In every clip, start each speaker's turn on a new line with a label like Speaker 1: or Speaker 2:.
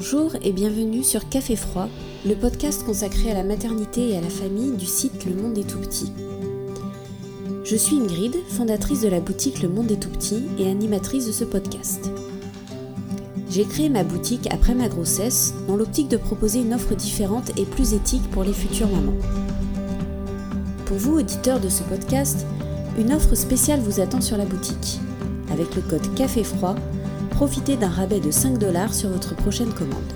Speaker 1: Bonjour et bienvenue sur Café Froid, le podcast consacré à la maternité et à la famille du site Le Monde est tout petit. Je suis Ingrid, fondatrice de la boutique Le Monde est tout petit et animatrice de ce podcast. J'ai créé ma boutique après ma grossesse dans l'optique de proposer une offre différente et plus éthique pour les futures mamans. Pour vous, auditeurs de ce podcast, une offre spéciale vous attend sur la boutique. Avec le code Café Froid, profitez d'un rabais de 5 dollars sur votre prochaine commande.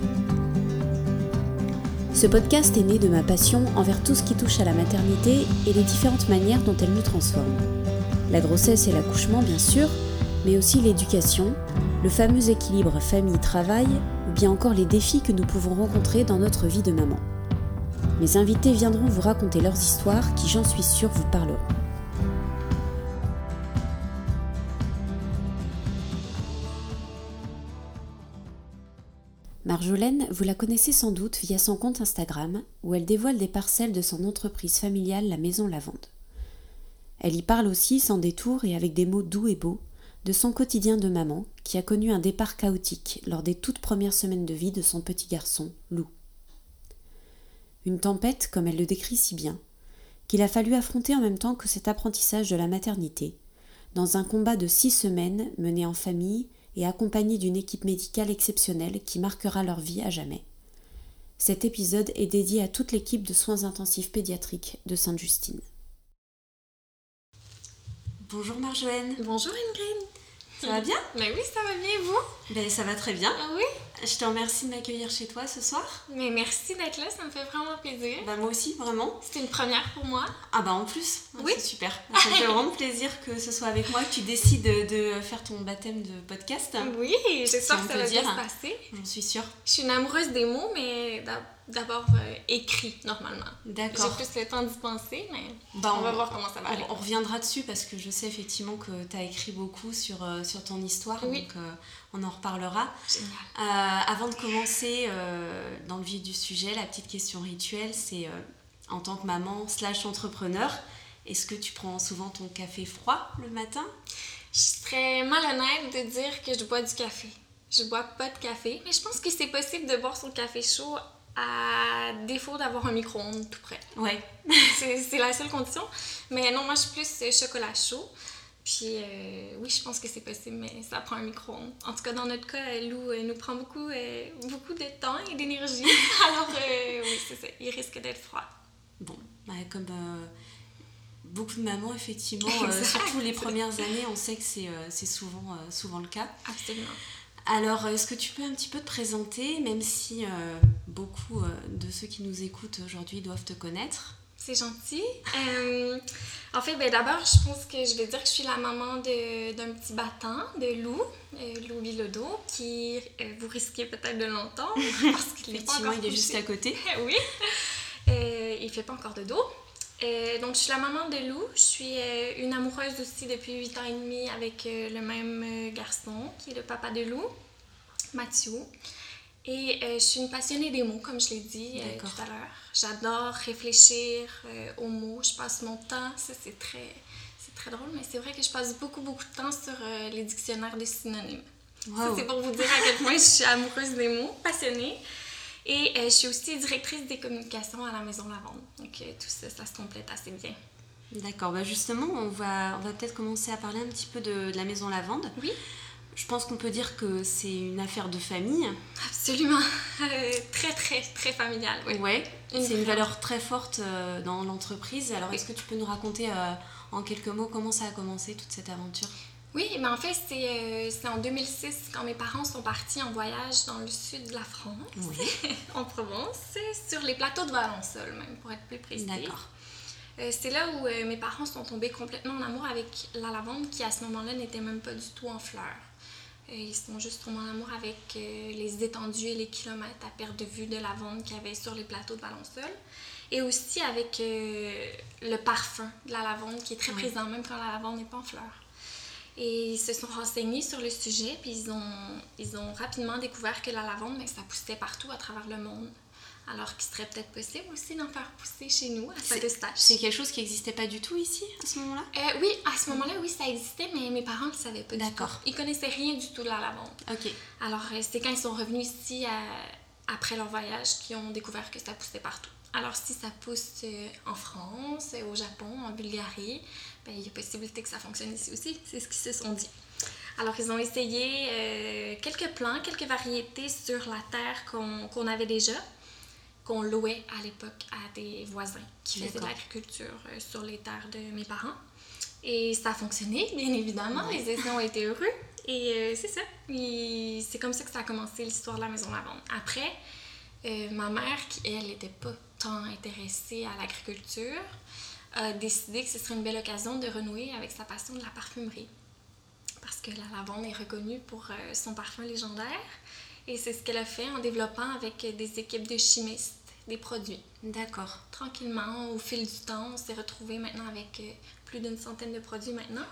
Speaker 1: Ce podcast est né de ma passion envers tout ce qui touche à la maternité et les différentes manières dont elle nous transforme. La grossesse et l'accouchement, bien sûr, mais aussi l'éducation, le fameux équilibre famille-travail, ou bien encore les défis que nous pouvons rencontrer dans notre vie de maman. Mes invités viendront vous raconter leurs histoires qui, j'en suis sûre, vous parleront. Marjolaine, vous la connaissez sans doute via son compte Instagram, où elle dévoile des parcelles de son entreprise familiale La Maison Lavande. Elle y parle aussi sans détour et avec des mots doux et beaux de son quotidien de maman qui a connu un départ chaotique lors des toutes premières semaines de vie de son petit garçon, Lou. Une tempête, comme elle le décrit si bien, qu'il a fallu affronter en même temps que cet apprentissage de la maternité, dans un combat de six semaines mené en famille et accompagné d'une équipe médicale exceptionnelle qui marquera leur vie à jamais. Cet épisode est dédié à toute l'équipe de soins intensifs pédiatriques de Sainte-Justine. Bonjour Marjolaine.
Speaker 2: Bonjour Ingrid.
Speaker 1: Ça va bien?
Speaker 2: Mais oui, ça va bien et vous?
Speaker 1: Ben ça va très bien.
Speaker 2: Ah oui
Speaker 1: Je te remercie de m'accueillir chez toi ce soir.
Speaker 2: Mais merci d'être là, ça me fait vraiment plaisir.
Speaker 1: Bah moi aussi, vraiment.
Speaker 2: C'était une première pour moi.
Speaker 1: Ah bah en plus,
Speaker 2: Oui.
Speaker 1: c'est super. Ça me fait vraiment plaisir que ce soit avec moi, que tu décides de, faire ton baptême de podcast.
Speaker 2: Oui, j'espère que ça va bien se passer.
Speaker 1: J'en suis sûre.
Speaker 2: Je suis une amoureuse des mots, mais d'ab- d'abord euh, écrit normalement. J'ai
Speaker 1: D'accord.
Speaker 2: plus le temps d'y penser, mais
Speaker 1: Bah,
Speaker 2: on va voir comment ça va aller.
Speaker 1: On, on reviendra dessus parce que je sais effectivement que tu as écrit beaucoup sur, euh, sur ton histoire,
Speaker 2: Oui.
Speaker 1: donc euh, on en reparlera.
Speaker 2: Génial.
Speaker 1: Euh, avant de commencer euh, dans le vif du sujet, la petite question rituelle, c'est euh, en tant que maman slash entrepreneur, est-ce que tu prends souvent ton café froid le matin?
Speaker 2: Je serais malhonnête de dire que je bois du café. Je bois pas de café, mais je pense que c'est possible de boire son café chaud à défaut d'avoir un micro-ondes tout près.
Speaker 1: Ouais.
Speaker 2: c'est la seule condition. Mais non, moi, je suis plus chocolat chaud. Puis euh, oui, je pense que c'est possible, mais ça prend un micro-ondes. En tout cas, dans notre cas, Lou euh, nous prend beaucoup, euh, beaucoup de temps et d'énergie. Alors oui, c'est ça. Il risque d'être froid.
Speaker 1: Bon, bah, comme beaucoup de mamans, effectivement, surtout les premières années, on sait que c'est souvent, souvent le cas.
Speaker 2: Absolument.
Speaker 1: Alors, est-ce que tu peux un petit peu te présenter, même si beaucoup de ceux qui nous écoutent aujourd'hui doivent te connaître?
Speaker 2: C'est gentil. Euh, en fait, ben, d'abord, je pense que je vais dire que je suis la maman de- d'un petit battant, de Lou, euh, Lou qui euh, vous risquez peut-être de l'entendre parce qu'il n'est pas encore
Speaker 1: il est juste à côté.
Speaker 2: oui. Euh, il fait pas encore de dos. Donc, je suis la maman de Lou. Je suis une amoureuse aussi depuis 8 ans et demi avec le même garçon qui est le papa de Lou, Mathieu. Et euh, je suis une passionnée des mots, comme je l'ai dit euh, tout à l'heure. J'adore réfléchir euh, aux mots. Je passe mon temps. Ça, c'est très, c'est très drôle, mais c'est vrai que je passe beaucoup, beaucoup de temps sur les dictionnaires de synonymes. Ça, c'est pour vous dire à quel point je suis amoureuse des mots, passionnée. Et je suis aussi directrice des communications à la Maison Lavande. Donc tout ça, ça se complète assez bien.
Speaker 1: D'accord, bah justement, on va, on va peut-être commencer à parler un petit peu de, de la maison Lavande.
Speaker 2: Oui.
Speaker 1: Je pense qu'on peut dire que c'est une affaire de famille.
Speaker 2: Absolument. Euh, très, très, très familiale. Oui.
Speaker 1: Ouais, c'est une valeur très forte euh, dans l'entreprise. Alors, est-ce que tu peux nous raconter euh, en quelques mots comment ça a commencé toute cette aventure?
Speaker 2: Oui, mais en fait, c'est euh, en 2006 quand mes parents sont partis en voyage dans le sud de la France,
Speaker 1: Oui.
Speaker 2: en Provence, sur les plateaux de Valençol même, pour être plus précis.
Speaker 1: D'accord.
Speaker 2: Euh, c'est là où euh, mes parents sont tombés complètement en amour avec la lavande qui à ce moment-là n'était même pas du tout en fleurs. Euh, ils sont juste tombés en amour avec euh, les étendues et les kilomètres à perte de vue de lavande qu'il y avait sur les plateaux de Valençol. Et aussi avec euh, le parfum de la lavande qui est très
Speaker 1: Oui.
Speaker 2: présent même quand la lavande n'est pas en fleurs. Et ils se sont renseignés sur le sujet, puis ils ont, ils ont rapidement découvert que la lavande, mais ça poussait partout à travers le monde. Alors qu'il serait peut-être possible aussi d'en faire pousser chez nous à Saint-Eustache.
Speaker 1: C'est quelque chose qui n'existait pas du tout ici à ce moment-là?
Speaker 2: Euh, oui, à ce moment-là, oui, ça existait, mais mes parents ne savaient pas.
Speaker 1: D'accord.
Speaker 2: Ils connaissaient rien du tout de la lavande.
Speaker 1: Ok.
Speaker 2: Alors, euh, c'est quand ils sont revenus ici à- après leur voyage qu'ils ont découvert que ça poussait partout. Alors, si ça pousse euh, en France, euh, au Japon, en Bulgarie, ben, il y a possibilité que ça fonctionne ici aussi. C'est ce qu'ils se sont dit. Alors, ils ont essayé euh, quelques plants, quelques variétés sur la terre qu'on qu'on avait déjà, qu'on louait à l'époque à des voisins qui faisaient de l'agriculture euh, sur les terres de mes parents. Et ça a fonctionné, bien évidemment. Les essais ont été heureux. Et euh, c'est ça. C'est comme ça que ça a commencé l'histoire de la maison lavande. Après, euh, ma mère, qui elle n'était pas tant intéressée à l'agriculture, a décidé que ce serait une belle occasion de renouer avec sa passion de la parfumerie. Parce que la lavande est reconnue pour son parfum légendaire. Et c'est ce qu'elle a fait en développant avec des équipes de chimistes des produits
Speaker 1: D'accord.
Speaker 2: tranquillement, au fil du temps, on s'est retrouvé maintenant avec euh, plus d'une centaine de produits maintenant.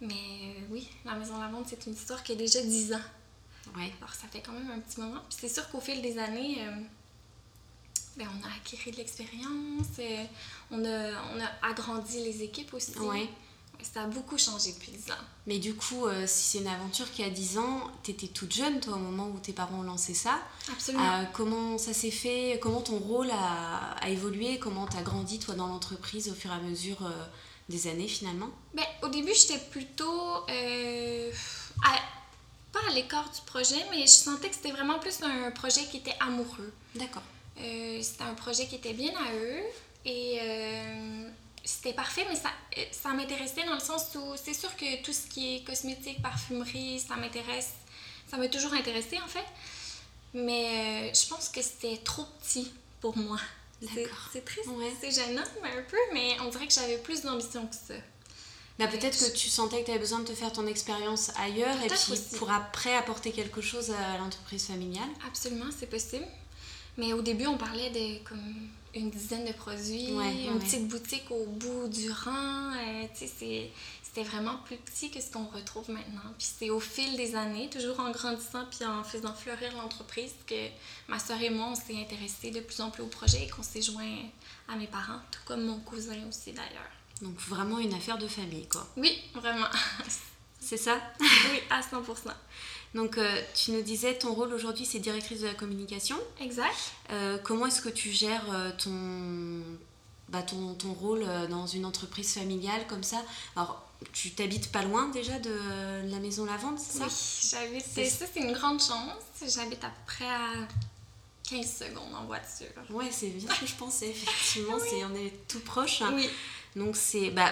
Speaker 2: Mais euh, oui, la Maison Lavande, c'est une histoire qui a déjà 10 ans.
Speaker 1: Ouais.
Speaker 2: Alors ça fait quand même un petit moment. Puis c'est sûr qu'au fil des années, euh, ben, on a acquis de l'expérience, euh, on, a, on a agrandi les équipes aussi.
Speaker 1: Ouais.
Speaker 2: Ça a beaucoup changé depuis 10 ans.
Speaker 1: Mais du coup, euh, si c'est une aventure qui a 10 ans, t'étais toute jeune, toi, au moment où tes parents ont lancé ça.
Speaker 2: Absolument.
Speaker 1: Euh, comment ça s'est fait? Comment ton rôle a, a évolué? Comment t'as grandi, toi, dans l'entreprise au fur et à mesure euh, des années, finalement?
Speaker 2: Ben, au début, j'étais plutôt. à- pas à l'écart du projet, mais je sentais que c'était vraiment plus un projet qui était amoureux.
Speaker 1: D'accord.
Speaker 2: C'était un projet qui était bien à eux et c'était parfait, mais ça, euh, ça m'intéressait dans le sens où c'est sûr que tout ce qui est cosmétique, parfumerie, ça m'intéresse. Ça m'a toujours intéressé en fait. Mais euh, je pense que c'était trop petit pour moi. C'est
Speaker 1: D'accord.
Speaker 2: c'est triste,
Speaker 1: Ouais.
Speaker 2: c'est gênant mais un peu, mais on dirait que j'avais plus d'ambition que ça.
Speaker 1: Bah, peut-être que tu sentais que tu avais besoin de te faire ton expérience ailleurs et puis
Speaker 2: aussi.
Speaker 1: pour après apporter quelque chose à l'entreprise familiale.
Speaker 2: Absolument, c'est possible. Mais au début, on parlait de comme une dizaine de produits,
Speaker 1: Ouais,
Speaker 2: une
Speaker 1: ouais.
Speaker 2: petite boutique au bout du rang. euh, c'était vraiment plus petit que ce qu'on retrouve maintenant. Puis c'est au fil des années, toujours en grandissant puis en faisant fleurir l'entreprise, que ma soeur et moi, on s'est intéressés de plus en plus au projet et qu'on s'est joint à mes parents, tout comme mon cousin aussi d'ailleurs.
Speaker 1: Donc vraiment une affaire de famille, quoi.
Speaker 2: Oui, vraiment.
Speaker 1: C'est ça?
Speaker 2: Oui, à 100%.
Speaker 1: Donc euh, tu nous disais, ton rôle aujourd'hui, c'est directrice de la communication.
Speaker 2: Exact.
Speaker 1: Euh, comment est-ce que tu gères euh, ton, bah, ton, ton rôle dans une entreprise familiale comme ça? Alors, tu t'habites pas loin déjà de la maison Lavande, c'est ça?
Speaker 2: Oui, j'habite.
Speaker 1: C'est-
Speaker 2: Ça, c'est une grande chance. J'habite à peu près à 15 secondes en voiture.
Speaker 1: Ouais, c'est bien ce que je pensais, effectivement, c'est, on est tout proche.
Speaker 2: Oui.
Speaker 1: Donc c'est... Bah,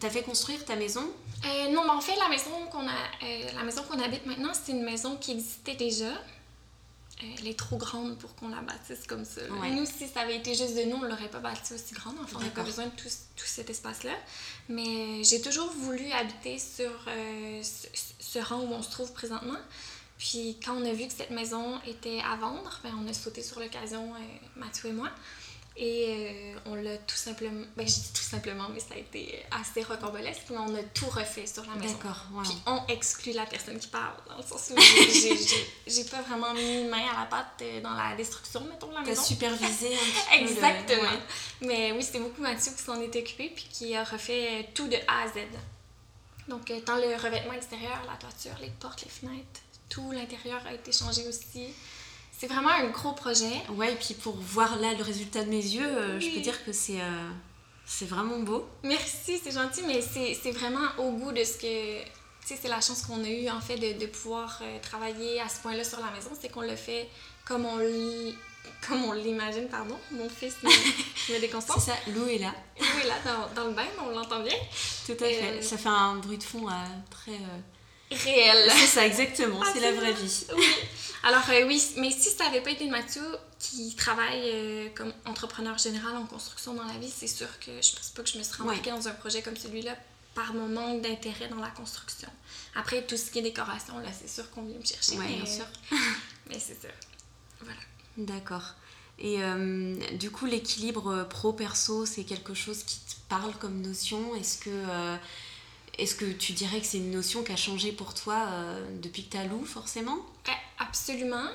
Speaker 1: t'as fait construire ta maison?
Speaker 2: Euh, non, mais en fait, la maison qu'on a, euh, la maison qu'on habite maintenant, c'est une maison qui existait déjà. Euh, elle est trop grande pour qu'on la bâtisse comme ça.
Speaker 1: Ouais.
Speaker 2: Nous, si ça avait été juste de nous, on l'aurait pas bâtie aussi grande. Enfin, on n'a pas besoin de tout, tout cet espace-là. Mais j'ai toujours voulu habiter sur ce, ce rang où on se trouve présentement. Puis quand on a vu que cette maison était à vendre, ben, on a sauté sur l'occasion, Mathieu et moi. Et euh, on l'a tout simplement, ben je dis tout simplement, mais ça a été assez rocambolesque, mais on a tout refait sur la maison.
Speaker 1: D'accord, wow.
Speaker 2: Puis on exclut la personne qui parle, dans le sens où j'ai- pas vraiment mis main à la pâte euh, dans la destruction, mettons, de la
Speaker 1: T'as
Speaker 2: maison.
Speaker 1: supervisé un petit peu le-
Speaker 2: Exactement.
Speaker 1: ouais.
Speaker 2: Mais oui, c'est beaucoup Mathieu qui s'en est occupé puis qui a refait tout de A à Z. Donc, euh, tant le revêtement extérieur, la toiture, les portes, les fenêtres, tout l'intérieur a été changé aussi. C'est vraiment un gros projet.
Speaker 1: Ouais, et puis pour voir là le résultat de mes yeux, euh, je peux dire que c'est euh, c'est vraiment beau.
Speaker 2: Merci, c'est gentil, mais c'est c'est vraiment au goût de ce que. Tu sais, c'est la chance qu'on a eue, en fait, de, de pouvoir euh, travailler à ce point-là sur la maison. C'est qu'on le fait comme on comme on l'imagine, pardon. Mon fils me, me
Speaker 1: C'est
Speaker 2: déconcentre.
Speaker 1: ça, l'eau est là.
Speaker 2: Oui, là, dans, dans le bain, on l'entend bien.
Speaker 1: Tout à fait. Ça fait un bruit de fond très. Euh,
Speaker 2: Réel.
Speaker 1: C'est ça, exactement.
Speaker 2: Ah,
Speaker 1: c'est la vraie
Speaker 2: vrai.
Speaker 1: vie.
Speaker 2: Oui. Alors, euh, oui, mais si ça n'avait pas été Mathieu qui travaille euh, comme entrepreneur général en construction dans la vie, c'est sûr que je pense pas que je me serais embarquée dans un projet comme celui-là par mon manque d'intérêt dans la construction. Après, tout ce qui est décoration, là, c'est sûr qu'on vient me chercher. Mais,
Speaker 1: bien sûr.
Speaker 2: Mais c'est ça. Voilà.
Speaker 1: D'accord. Et euh, du coup, l'équilibre euh, pro-perso, c'est quelque chose qui te parle comme notion? Est-ce que, euh, est-ce que tu dirais que c'est une notion qui a changé pour toi euh, depuis que tu as Lou, forcément?
Speaker 2: Ouais, absolument.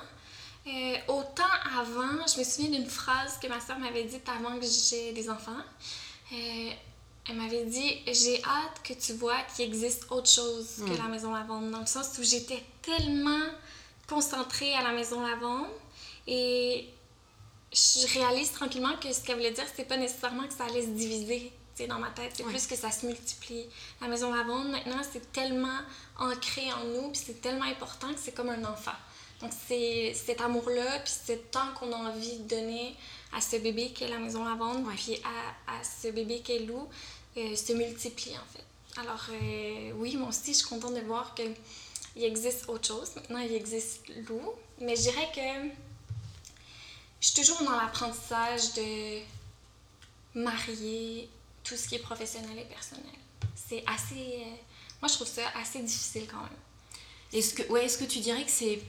Speaker 2: Euh, autant avant, je me souviens d'une phrase que ma soeur m'avait dite avant que j'ai des enfants. Euh, elle m'avait dit J'ai hâte que tu vois qu'il existe autre chose que la maison lavande. Dans le sens où j'étais tellement concentrée à la maison lavande et je réalise tranquillement que ce qu'elle voulait dire, c'est pas nécessairement que ça allait se diviser dans ma tête. C'est plus que ça se multiplie. La maison lavande, maintenant, c'est tellement ancré en nous, puis c'est tellement important que c'est comme un enfant. Donc, c'est cet amour-là, puis ce temps qu'on a envie de donner à ce bébé qui est la maison lavande, puis à, à, ce bébé qui est Lou, euh, se multiplie en fait. Alors, euh, oui, moi aussi, je suis contente de voir qu'il existe autre chose. Maintenant, il existe Lou, mais je dirais que je suis toujours dans l'apprentissage de marier tout ce qui est professionnel et personnel. C'est assez. Euh, moi, je trouve ça assez difficile quand même.
Speaker 1: Est-ce que, ouais, est que tu dirais que c'est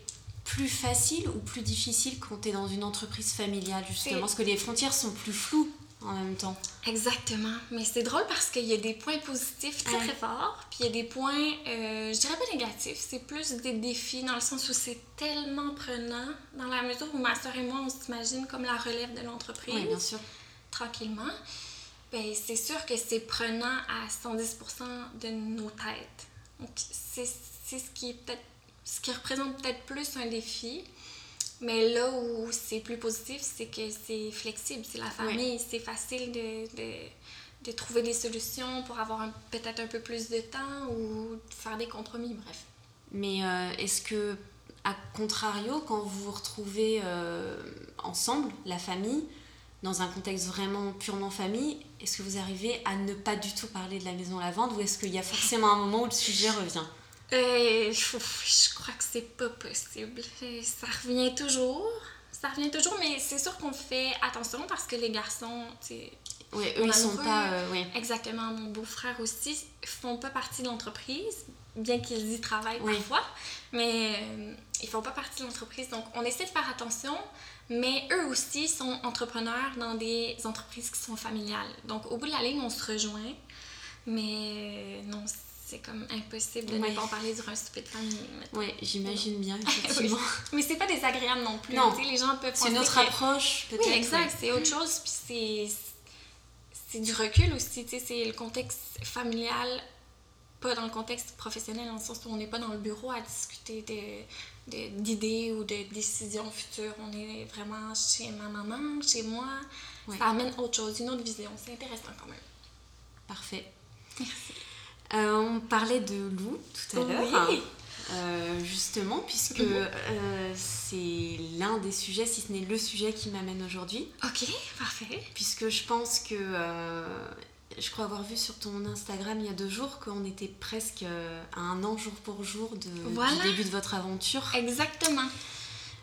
Speaker 1: plus facile ou plus difficile quand tu es dans une entreprise familiale, justement? Parce que les frontières sont plus floues en même temps.
Speaker 2: Exactement. Mais c'est drôle parce qu'il y a des points positifs très très forts, puis il y a des points, euh, je dirais pas négatifs, c'est plus des défis dans le sens où c'est tellement prenant, dans la mesure où ma soeur et moi, on s'imagine comme la relève de l'entreprise.
Speaker 1: Oui, bien sûr.
Speaker 2: Tranquillement. Ben, c'est sûr que c'est prenant à 110% de nos têtes. Donc, c'est ce qui est peut-être ce qui représente peut-être plus un défi. Mais là où c'est plus positif, c'est que c'est flexible, c'est la famille, c'est facile de, de, de, trouver des solutions pour avoir peut-être un peu plus de temps ou faire des compromis, bref.
Speaker 1: Mais euh, est-ce que, à contrario, quand vous vous retrouvez euh, ensemble, la famille, dans un contexte vraiment purement famille, est-ce que vous arrivez à ne pas du tout parler de la maison lavande ou est-ce qu'il y a forcément un moment où le sujet revient?
Speaker 2: Euh, je crois que c'est pas possible. Ça revient toujours. Ça revient toujours, mais c'est sûr qu'on fait attention parce que les garçons,
Speaker 1: oui, eux, ils sont pas. Euh,
Speaker 2: Exactement. Mon beau-frère aussi font pas partie de l'entreprise, bien qu'ils y travaillent parfois, mais euh, ils font pas partie de l'entreprise. Donc, on essaie de faire attention, mais eux aussi sont entrepreneurs dans des entreprises qui sont familiales. Donc, au bout de la ligne, on se rejoint, mais non, c'est comme impossible de ne pas en parler durant un souper de famille.
Speaker 1: Oui, j'imagine bien, effectivement.
Speaker 2: Mais c'est pas désagréable non plus. les gens peuvent
Speaker 1: C'est notre approche, peut-être.
Speaker 2: Oui, exact. C'est autre chose, puis c'est du recul aussi. C'est le contexte familial, pas dans le contexte professionnel, dans le sens où on n'est pas dans le bureau à discuter d'idées ou de décisions futures. On est vraiment chez ma maman, chez moi. Ça amène autre chose, une autre vision. C'est intéressant quand même.
Speaker 1: Parfait. Merci. Euh, on parlait de loup tout à l'heure. Euh, justement, puisque euh, c'est l'un des sujets, si ce n'est le sujet qui m'amène aujourd'hui.
Speaker 2: Ok, parfait.
Speaker 1: Puisque je pense que je crois avoir vu sur ton Instagram il y a deux jours qu'on était presque à un an jour pour jour de, du début de votre aventure.
Speaker 2: Exactement.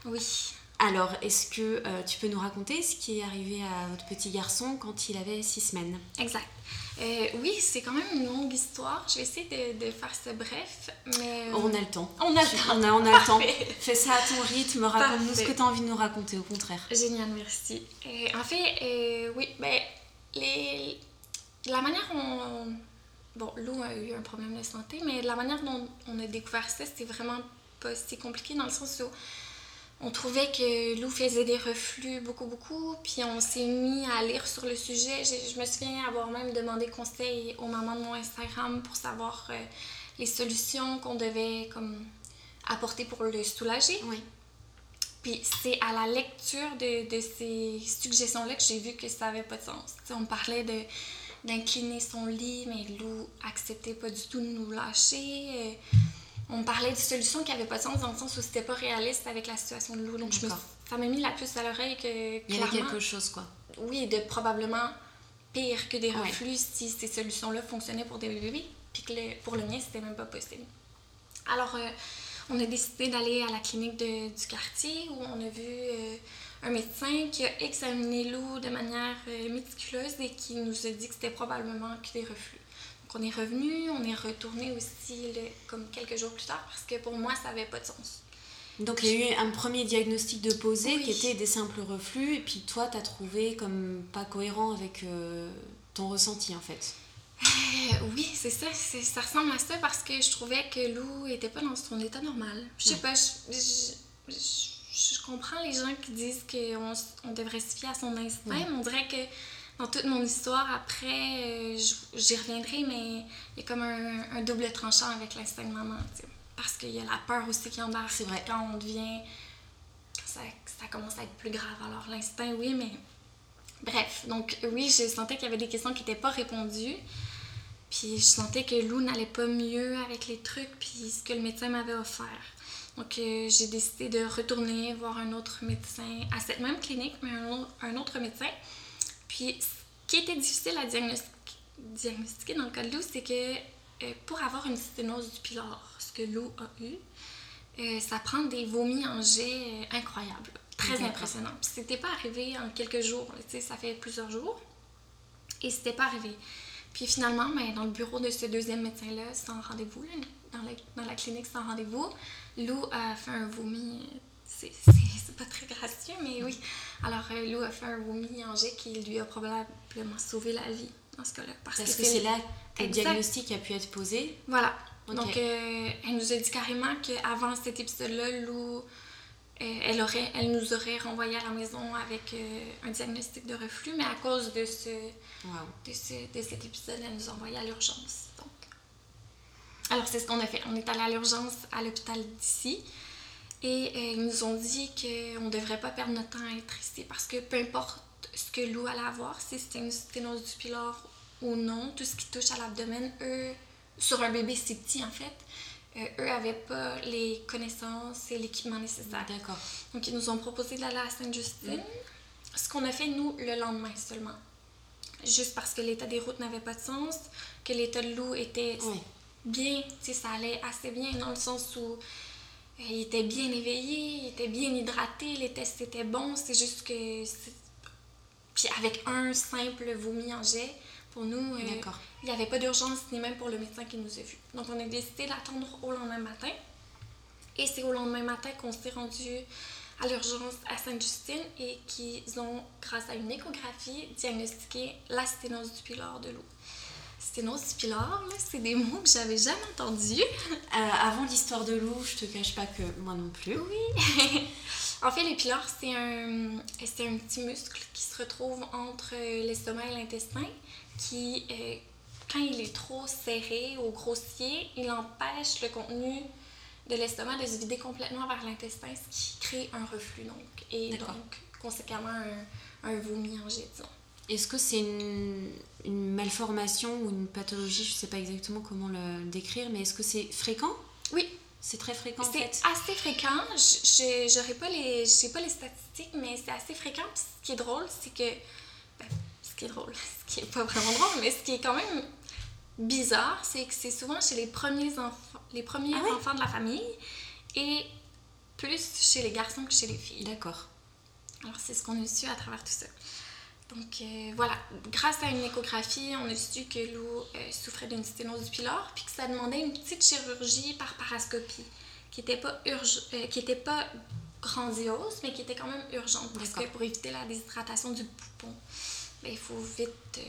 Speaker 2: Oui.
Speaker 1: Alors, est-ce que tu peux nous raconter ce qui est arrivé à votre petit garçon quand il avait six semaines?
Speaker 2: Exact. Euh, oui, c'est quand même une longue histoire. Je vais essayer de, de faire ça bref, mais...
Speaker 1: On a le temps.
Speaker 2: On a le temps.
Speaker 1: On a, on a le temps. Fais ça à ton rythme, raconte-nous ce que tu as envie de nous raconter, au contraire.
Speaker 2: Génial, merci. Euh, en fait, euh, oui, ben, les... la manière dont... Bon, Lou a eu un problème de santé, mais la manière dont on a découvert ça, c'était vraiment pas si compliqué dans le sens où on trouvait que Lou faisait des reflux beaucoup, beaucoup, puis on s'est mis à lire sur le sujet. Je, me souviens avoir même demandé conseil aux mamans de mon Instagram pour savoir euh, les solutions qu'on devait comme apporter pour le soulager.
Speaker 1: Oui.
Speaker 2: Puis c'est à la lecture de, de ces suggestions-là que j'ai vu que ça n'avait pas de sens. on parlait de d'incliner son lit, mais Lou acceptait pas du tout de nous lâcher. Euh, on parlait de solutions qui n'avaient pas de sens dans le sens où c'était pas réaliste avec la situation de l'eau. Donc, je me, ça m'a mis la puce à l'oreille que.
Speaker 1: Il y avait quelque chose, quoi.
Speaker 2: Oui, de probablement pire que des reflux si ces solutions-là fonctionnaient pour des bébés, puis que pour le mien, c'était même pas possible. Alors, euh, on a décidé d'aller à la clinique du quartier où on a vu euh, un médecin qui a examiné l'eau de manière euh, méticuleuse et qui nous a dit que c'était probablement que des reflux on est revenu, on est retourné aussi comme quelques jours plus tard parce que pour moi, ça n'avait pas de sens.
Speaker 1: Donc il y a eu un premier diagnostic de posé qui était des simples reflux et puis toi, tu as trouvé comme pas cohérent avec euh, ton ressenti en fait.
Speaker 2: Euh, oui, c'est ça, ça ressemble à ça parce que je trouvais que Lou était pas dans son état normal. Je sais pas, je, je comprends les gens qui disent qu'on on devrait se fier à son instinct, mais on dirait que dans toute mon histoire, après, euh, j'y reviendrai, mais il y a comme un, double tranchant avec l'instinct de maman, parce qu'il y a la peur aussi qui embarque.
Speaker 1: C'est vrai.
Speaker 2: Quand on devient... ça, ça commence à être plus grave. Alors l'instinct, oui, mais... Bref, donc oui, je sentais qu'il y avait des questions qui n'étaient pas répondues. Puis je sentais que Lou n'allait pas mieux avec les trucs, puis ce que le médecin m'avait offert. Donc, euh, j'ai décidé de retourner voir un autre médecin à cette même clinique, mais un, autre médecin. Puis, ce qui était difficile à diagnostiquer, dans le cas de Lou, c'est que euh, pour avoir une sténose du pylore, ce que Lou a eu, euh, ça prend des vomis en jet incroyables, très impressionnants. Puis, c'était pas arrivé en quelques jours, tu sais, ça fait plusieurs jours, et c'était pas arrivé. Puis finalement, ben, dans le bureau de ce deuxième médecin-là, sans rendez-vous, dans la, dans la clinique sans rendez-vous, Lou a fait un vomi. C'est pas très gracieux, mais oui. Alors, euh, Lou a fait un vomi en jet qui lui a probablement sauvé la vie dans ce cas-là.
Speaker 1: Parce, que, c'est là que le diagnostic a pu être posé.
Speaker 2: Voilà. Donc, euh, elle nous a dit carrément qu'avant cet épisode-là, Lou, euh, elle, aurait, elle nous aurait renvoyé à la maison avec un diagnostic de reflux, mais à cause de, ce, de, ce, de cet épisode, elle nous a envoyé à l'urgence. Alors, c'est ce qu'on a fait. On est allé à l'urgence à l'hôpital d'ici. Et euh, ils nous ont dit qu'on ne devrait pas perdre notre temps à être ici parce que peu importe ce que Lou allait avoir, si c'était une sténose du pylore ou non, tout ce qui touche à l'abdomen, eux, sur un bébé si petit en fait, euh, eux n'avaient pas les connaissances et l'équipement nécessaire.
Speaker 1: D'accord.
Speaker 2: Donc ils nous ont proposé d'aller à Sainte-Justine. Ce qu'on a fait, nous, le lendemain seulement. Juste parce que l'état des routes n'avait pas de sens, que l'état de Lou était bien, tu sais, ça allait assez bien dans le sens où euh, il était bien éveillé, il était bien hydraté, les tests étaient bons, c'est juste que. Puis avec un simple vomi en jet, pour nous, euh, il n'y avait pas d'urgence ni même pour le médecin qui nous a vus. Donc on a décidé d'attendre au lendemain matin. Et c'est au lendemain matin qu'on s'est rendu à l'urgence à Sainte-Justine et qu'ils ont, grâce à une échographie, diagnostiqué la sténose du pylore de l'eau. Sténose pylore, c'est des mots que j'avais jamais entendus.
Speaker 1: Euh, avant l'histoire de l'eau, je te cache pas que moi non plus.
Speaker 2: Oui. en fait, le pylore, c'est un, un petit muscle qui se retrouve entre l'estomac et l'intestin qui, euh, quand il est trop serré ou grossier, il empêche le contenu de l'estomac de se vider complètement vers l'intestin, ce qui crée un reflux, donc, et donc, conséquemment, un, un vomi en jet, disons.
Speaker 1: Est-ce que c'est une, malformation ou une pathologie Je ne sais pas exactement comment le décrire, mais est-ce que c'est fréquent?
Speaker 2: Oui.
Speaker 1: C'est très fréquent en
Speaker 2: fait C'est assez fréquent. Je n'aurai pas, les, pas les statistiques, mais c'est assez fréquent. ce qui est drôle, c'est que. Ben, ce qui est drôle, ce qui est pas vraiment drôle, mais ce qui est quand même bizarre, c'est que c'est souvent chez les premiers enfants, les premiers ah enfants de la famille et plus chez les garçons que chez les filles.
Speaker 1: D'accord.
Speaker 2: Alors, c'est ce qu'on a su à travers tout ça. Donc euh, voilà, grâce à une échographie, on a su que Lou euh, souffrait d'une sténose du pylore, puis que ça demandait une petite chirurgie par parascopie, qui n'était pas, euh, qui était pas grandiose, mais qui était quand même urgente, parce que pour éviter la déshydratation du poupon, ben, il faut vite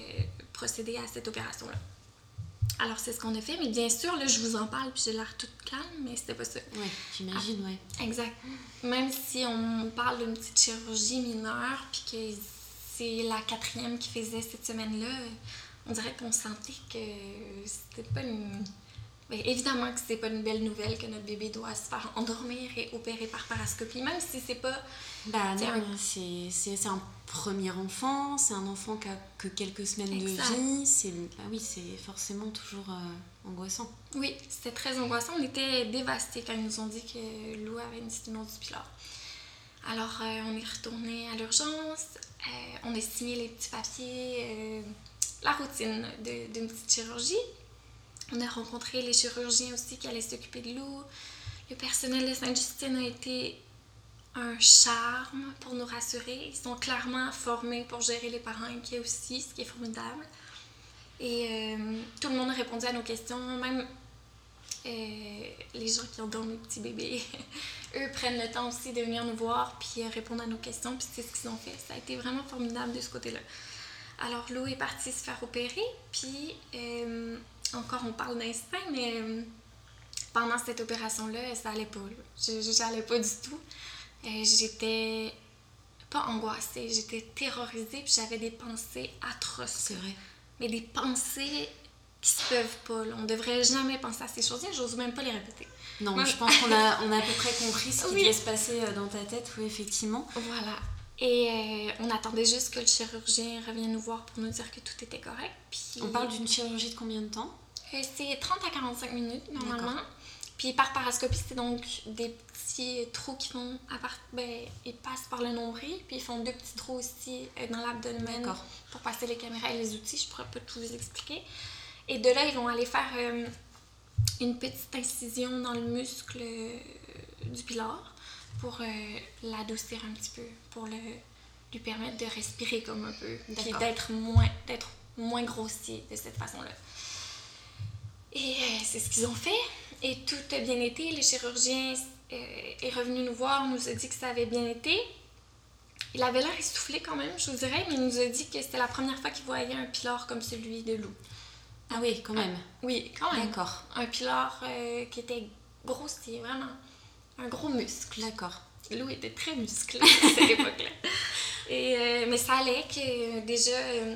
Speaker 2: procéder à cette opération-là. Alors, c'est ce qu'on a fait, mais bien sûr, là, je vous en parle, puis j'ai l'air toute calme, mais c'était pas ça.
Speaker 1: Oui, j'imagine, oui.
Speaker 2: Exact. Même si on parle d'une petite chirurgie mineure, puis que c'est la quatrième qui faisait cette semaine-là, on dirait qu'on sentait que c'était pas une. Ben, évidemment que c'est pas une belle nouvelle que notre bébé doit se faire endormir et opérer par parascopie, même si c'est pas.
Speaker 1: Bah non, c'est un premier enfant, c'est un enfant qui a que quelques semaines de vie, c'est bah oui, c'est forcément toujours euh, angoissant.
Speaker 2: Oui, c'était très angoissant. On était dévastés quand ils nous ont dit que Lou avait une du pylore. Alors, euh, on est retourné à l'urgence, euh, on a signé les petits papiers, euh, la routine d'une petite chirurgie. On a rencontré les chirurgiens aussi qui allaient s'occuper de l'eau. Le personnel de Sainte-Justine a été un charme pour nous rassurer. Ils sont clairement formés pour gérer les parents inquiets aussi, ce qui est formidable. Et tout le monde a répondu à nos questions, même les gens qui ont dormi petit bébé, eux prennent le temps aussi de venir nous voir puis euh, répondre à nos questions, puis c'est ce qu'ils ont fait. Ça a été vraiment formidable de ce côté-là. Alors, Lou est partie se faire opérer, puis euh, encore on parle d'instinct, mais euh, pendant cette opération-là, ça allait pas. Je n'allais pas du tout. euh, j'étais pas angoissée, j'étais terrorisée, puis j'avais des pensées atroces.
Speaker 1: C'est vrai.
Speaker 2: Mais des pensées qui se peuvent pas. là. On devrait jamais penser à ces choses-là, j'ose même pas les répéter.
Speaker 1: Non,
Speaker 2: Moi,
Speaker 1: je pense qu'on a, on a à peu près compris ce qui
Speaker 2: Oui.
Speaker 1: devait se passer euh, dans ta tête, oui, effectivement.
Speaker 2: Voilà. Et euh, on attendait juste que le chirurgien revienne nous voir pour nous dire que tout était correct. Puis,
Speaker 1: On parle d'une chirurgie de combien de temps?
Speaker 2: Euh, c'est 30 à 45 minutes normalement. Puis par parascopie, c'est donc des petits trous qui font à part... ben, ils passent par le nombril, puis ils font deux petits trous aussi dans l'abdomen pour passer les caméras et les outils. Je pourrais pas tout vous expliquer. Et de là, ils vont aller faire euh, une petite incision dans le muscle euh, du pilar pour euh, l'adoucir un petit peu, pour le, lui permettre de respirer comme un peu, puis d'être moins, d'être moins grossier de cette façon-là. Et euh, c'est ce qu'ils ont fait. Et tout a bien été. Le chirurgien euh, est revenu nous voir, nous a dit que ça avait bien été. Il avait l'air essoufflé quand même, je vous dirais, mais il nous a dit que c'était la première fois qu'il voyait un pilar comme celui de loup.
Speaker 1: Ah oui, quand même.
Speaker 2: Oui, quand même.
Speaker 1: D'accord.
Speaker 2: Un pilar euh, qui était grossier, vraiment. Un gros muscle.
Speaker 1: D'accord.
Speaker 2: Lou était très musclé à cette époque-là. Et, euh, mais ça allait que euh, déjà, euh,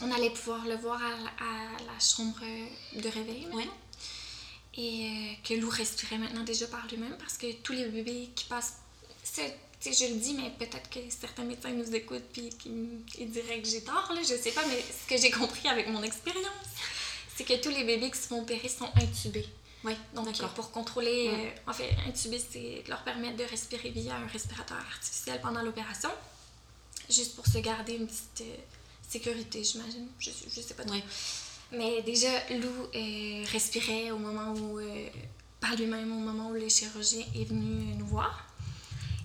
Speaker 2: on allait pouvoir le voir à, la- à la chambre de réveil.
Speaker 1: Ouais.
Speaker 2: Et que Lou respirait maintenant déjà par lui-même parce que tous les bébés qui passent. Tu sais, je le dis, mais peut-être que certains médecins nous écoutent puis qu'ils diraient que j'ai tort, là, je sais pas, mais ce que j'ai compris avec mon expérience, c'est que tous les bébés qui se font opérer sont intubés.
Speaker 1: Oui,
Speaker 2: Donc, pour contrôler,
Speaker 1: Ouais.
Speaker 2: euh, en fait, intuber, c'est leur permettre de respirer via un respirateur artificiel pendant l'opération, juste pour se garder une petite euh, sécurité, j'imagine. Je, je sais pas trop.
Speaker 1: Ouais.
Speaker 2: Mais déjà, Lou euh, respirait au moment où, par lui-même, au moment où le chirurgien est venu nous voir.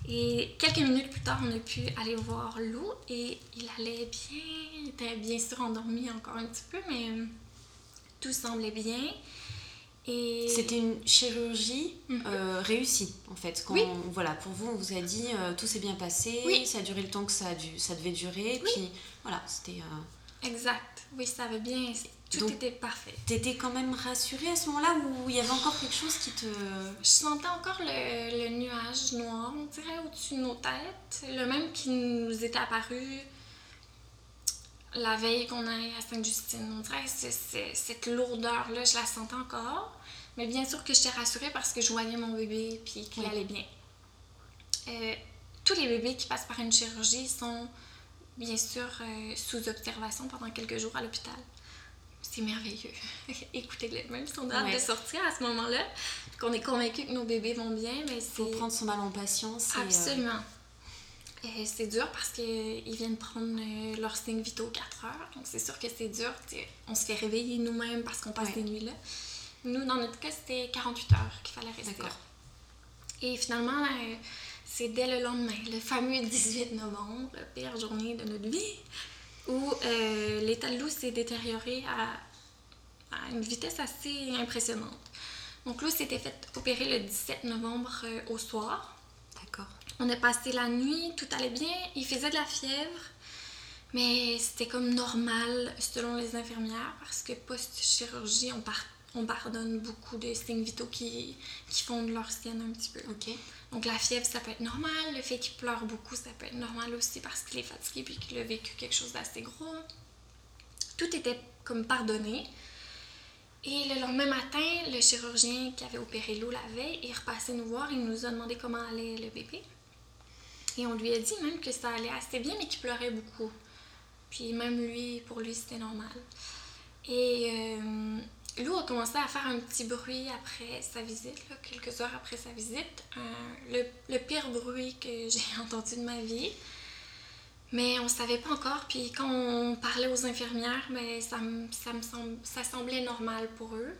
Speaker 2: Et quelques minutes plus tard, on a pu aller voir Lou et il allait bien, il était bien sûr endormi encore un petit peu, mais euh, tout semblait bien. Et
Speaker 1: C'était une chirurgie
Speaker 2: Mhm.
Speaker 1: euh, réussie, en fait. Quand
Speaker 2: Oui.
Speaker 1: on- voilà, pour vous, on vous a dit euh, tout s'est bien passé,
Speaker 2: Oui.
Speaker 1: ça a duré le temps que ça, a dû, ça devait durer,
Speaker 2: Oui.
Speaker 1: puis voilà, c'était... euh,
Speaker 2: Exact. Oui, ça va bien. Tout
Speaker 1: Donc-
Speaker 2: était parfait.
Speaker 1: T'étais quand même rassurée à ce moment-là où il y avait encore quelque chose qui te...
Speaker 2: Je sentais encore le, le nuage noir, on dirait, au-dessus de nos têtes. Le même qui nous était apparu la veille qu'on allait à Sainte-Justine. On dirait c'est- cette lourdeur-là, je la sentais encore. Mais bien sûr que j'étais rassurée parce que je voyais mon bébé puis qu'il
Speaker 1: Oui.
Speaker 2: allait bien. Euh, tous les bébés qui passent par une chirurgie sont bien sûr euh, sous observation pendant quelques jours à l'hôpital. C'est merveilleux. Écoutez-les, même si on a hâte
Speaker 1: Ouais.
Speaker 2: de sortir à ce moment-là, qu'on est convaincu que nos bébés vont bien, mais
Speaker 1: faut
Speaker 2: c'est
Speaker 1: prendre son mal en patience. et, euh,
Speaker 2: absolument. C'est dur parce qu'ils viennent prendre euh, leurs signes vitaux 4 heures, donc c'est sûr que c'est dur. On se fait réveiller nous-mêmes parce qu'on passe
Speaker 1: Ouais.
Speaker 2: des nuits là. Nous, dans notre cas, c'était 48 heures qu'il fallait rester là. Et finalement, euh, c'est dès le lendemain, le fameux 18 novembre, la pire journée de notre vie, où euh, l'état de Lou s'est détérioré à, à une vitesse assez impressionnante. Donc Lou s'était fait opérer le 17 novembre euh, au soir.
Speaker 1: D'accord.
Speaker 2: On a passé la nuit, tout allait bien, il faisait de la fièvre, mais c'était comme normal selon les infirmières parce que post-chirurgie, on, par- on pardonne beaucoup de signes vitaux qui, qui font de leur sienne un petit peu.
Speaker 1: Ok.
Speaker 2: Donc la fièvre, ça peut être normal, le fait qu'il pleure beaucoup, ça peut être normal aussi parce qu'il est fatigué puis qu'il a vécu quelque chose d'assez gros. Tout était comme pardonné. Et le lendemain matin, le chirurgien qui avait opéré Lou la veille est repassé nous voir. Il nous a demandé comment allait le bébé. Et on lui a dit même que ça allait assez bien, mais qu'il pleurait beaucoup. Puis même lui, pour lui, c'était normal. Et euh, Lou a commencé à faire un petit bruit après sa visite, quelques heures après sa visite. Un- le, pire bruit que j'ai entendu de ma vie. Mais on savait pas encore. Puis quand on parlait aux infirmières, ben, ça, me- ça, ça semblait normal pour eux.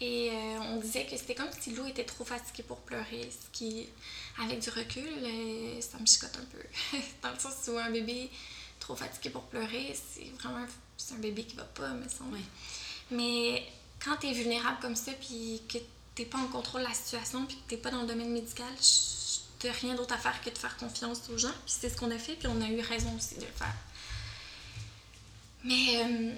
Speaker 2: Et euh, on disait que c'était comme si Lou était trop fatigué pour pleurer, ce qui, avec du recul, euh, ça me chicote un peu. Dans le sens où un bébé trop fatigué pour pleurer, c'est vraiment un bébé qui va pas, me semble.
Speaker 1: Oui.
Speaker 2: Mais quand tu es vulnérable comme ça, puis que t'es pas en contrôle de la situation, puis que t'es pas dans le domaine médical, t'as rien d'autre à faire que de faire confiance aux gens. Puis c'est ce qu'on a fait, puis on a eu raison aussi de le faire. Mais euh,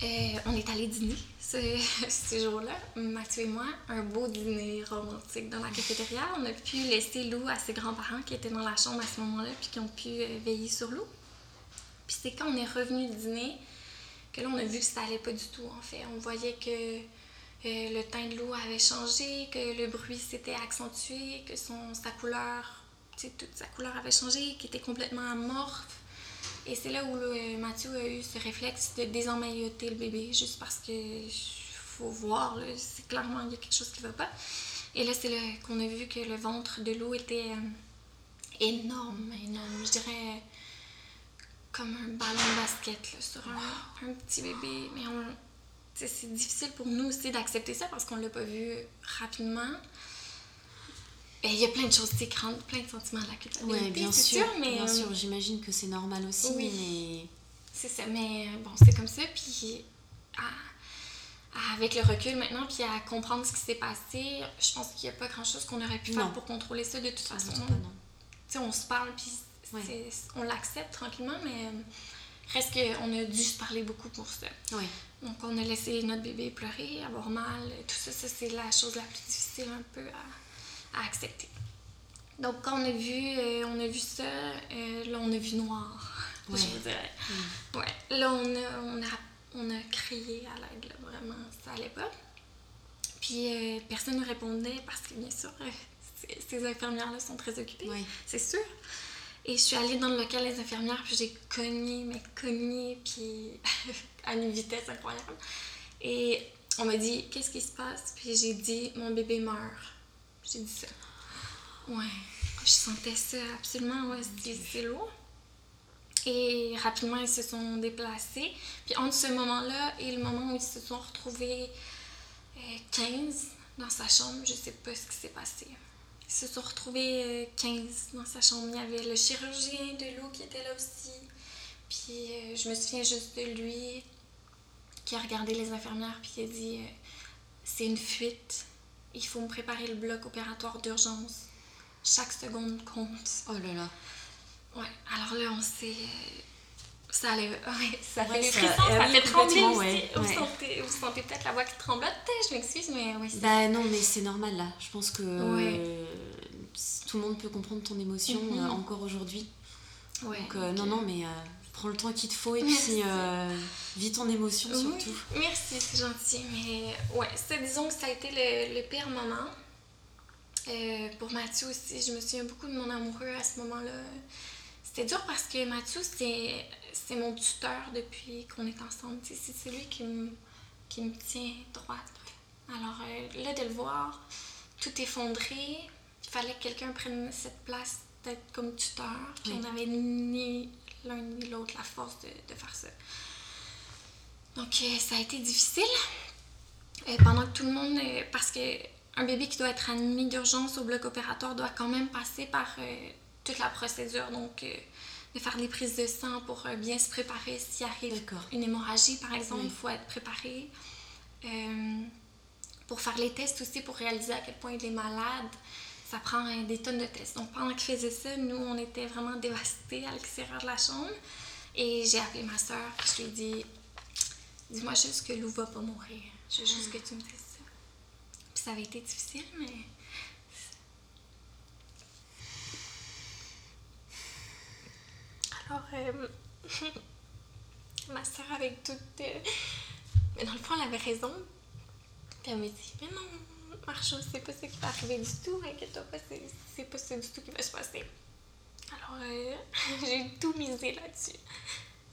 Speaker 2: Euh, on est allé dîner ce, ce jour-là, Mathieu et moi, un beau dîner romantique dans la cafétéria. On a pu laisser Lou à ses grands-parents qui étaient dans la chambre à ce moment-là, puis qui ont pu euh, veiller sur Lou. Puis c'est quand on est revenu dîner que là, on a vu que ça allait pas du tout, en fait. On voyait que euh, le teint de l'eau avait changé, que le bruit s'était accentué, que son, sa couleur, toute sa couleur avait changé, qu'il était complètement amorphe. Et c'est là où Mathieu a eu ce réflexe de désemmailloter le bébé, juste parce que faut voir, c'est clairement il y a quelque chose qui va pas. Et là, c'est là qu'on a vu que le ventre de l'eau était euh, énorme, énorme. Je dirais comme un ballon de basket sur un, un, petit bébé. Mais on, c'est difficile pour nous aussi d'accepter ça parce qu'on l'a pas vu rapidement. Et il y a plein de choses qui rentrent, plein de sentiments de la culpabilité,
Speaker 1: ouais, bien sûr, mais bien sûr, j'imagine que c'est normal aussi, oui, mais
Speaker 2: c'est ça. Mais bon, c'est comme ça, puis avec le recul maintenant, puis à comprendre ce qui s'est passé, je pense qu'il n'y a pas grand chose qu'on aurait pu faire pour contrôler ça de toute façon. Pas, on se parle, puis on l'accepte tranquillement, mais reste qu'on a dû se parler beaucoup pour ça.
Speaker 1: Oui.
Speaker 2: Donc, on a laissé notre bébé pleurer, avoir mal, tout ça, ça c'est la chose la plus difficile un peu à, accepter. Donc, quand on a vu, euh, on a vu ça, euh, là, on a vu noir, je vous dirais. Mm. Ouais. Là, on a, on a, on a crié à l'aide, vraiment, ça allait pas. Puis, euh, personne ne répondait parce que, bien sûr, ces infirmières-là sont très occupées, c'est sûr. Et je suis allée dans le local des infirmières, puis j'ai cogné, mais cogné, puis à une vitesse incroyable. Et on m'a dit, qu'est-ce qui se passe? Puis j'ai dit, mon bébé meurt. J'ai dit ça. Ouais, je sentais ça absolument, ouais, c'est lourd. Et rapidement, ils se sont déplacés. Puis entre ce moment-là et le moment où ils se sont retrouvés 15 euh, dans sa chambre, je sais pas ce qui s'est passé. Ils se sont retrouvés 15 euh, dans sa chambre. Il y avait le chirurgien de l'eau qui était là aussi. Puis euh, je me souviens juste de lui qui a regardé les infirmières puis qui a dit euh, c'est une fuite. Il faut me préparer le bloc opératoire d'urgence. Chaque seconde compte.
Speaker 1: Oh là là.
Speaker 2: Ouais, alors là, on s'est. Ça allait. Ouais, ça fait des frissons, ça, fait trembler aussi. Vous, sentez, vous sentez peut-être la voix qui tremblote, je m'excuse, mais oui.
Speaker 1: Bah non, mais c'est normal là. Je pense que tout le monde peut comprendre ton émotion mhm. euh, encore aujourd'hui. Ouais, Donc euh, non, non, mais euh, prends le temps qu'il te faut et puis vis ton émotion surtout.
Speaker 2: Merci, c'est gentil. Mais ouais, disons que ça a été le, le pire moment. pour Mathieu aussi, je me souviens beaucoup de mon amoureux à ce moment-là. C'était dur parce que Mathieu, c'est mon tuteur depuis qu'on est ensemble. C'est celui qui me, qui me tient droite. Alors là, de le voir tout effondré, il fallait que quelqu'un prenne cette place d'être comme tuteur. Puis on n'avait ni l'un ni l'autre la force de, faire ça. Donc euh, ça a été difficile. Euh, pendant que tout le monde. Euh, parce que un bébé qui doit être admis d'urgence au bloc opératoire doit quand même passer par toute la procédure. Donc de faire des prises de sang pour bien se préparer s'il arrive une hémorragie, par exemple, il faut être préparé. pour faire les tests aussi, pour réaliser à quel point il est malade ça prend des tonnes de tests. Donc pendant qu'il faisait ça, nous, on était vraiment dévastés à l'extérieur de la chambre. Et j'ai appelé ma soeur, puis je lui ai dit Dis-moi juste que Lou va pas mourir. Je veux juste que tu me dises ça. Puis ça avait été difficile, mais. Alors, euh, ma soeur, avec toute. Euh, mais dans le fond, elle avait raison. Puis elle me dit Mais non, Marchot, c'est pas ça qui va arriver du tout, inquiète-toi pas, c'est pas ça du tout qui va se passer. Alors, euh, j'ai tout misé là-dessus.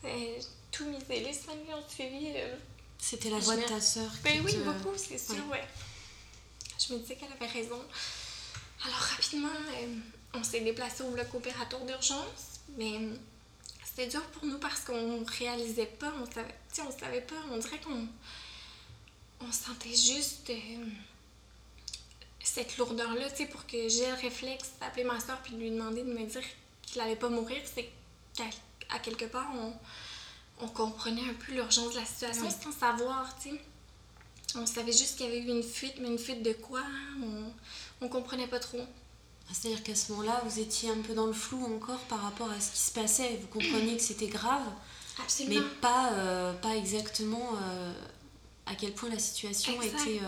Speaker 2: Euh, tout misé. Les semaines qui ont suivi.
Speaker 1: C'était la voix de ta sœur.
Speaker 2: Ben oui, beaucoup, c'est sûr, ouais. Je me disais qu'elle avait raison. Alors, rapidement, on s'est déplacé au bloc opératoire d'urgence, mais c'était dur pour nous parce qu'on réalisait pas, on savait, on savait pas, on dirait qu'on on sentait juste cette lourdeur-là, tu sais, pour que j'ai le réflexe d'appeler ma soeur puis de lui demander de me dire qu'il allait pas mourir, c'est qu'à quelque part, on, comprenait un peu l'urgence de la situation sans savoir, tu sais. On savait juste qu'il y avait eu une fuite, mais une fuite de quoi On, on comprenait pas trop.
Speaker 1: C'est-à-dire qu'à ce moment-là, vous étiez un peu dans le flou encore par rapport à ce qui se passait. Vous compreniez que c'était grave,
Speaker 2: Absolument.
Speaker 1: mais pas, pas exactement à quel point la situation était...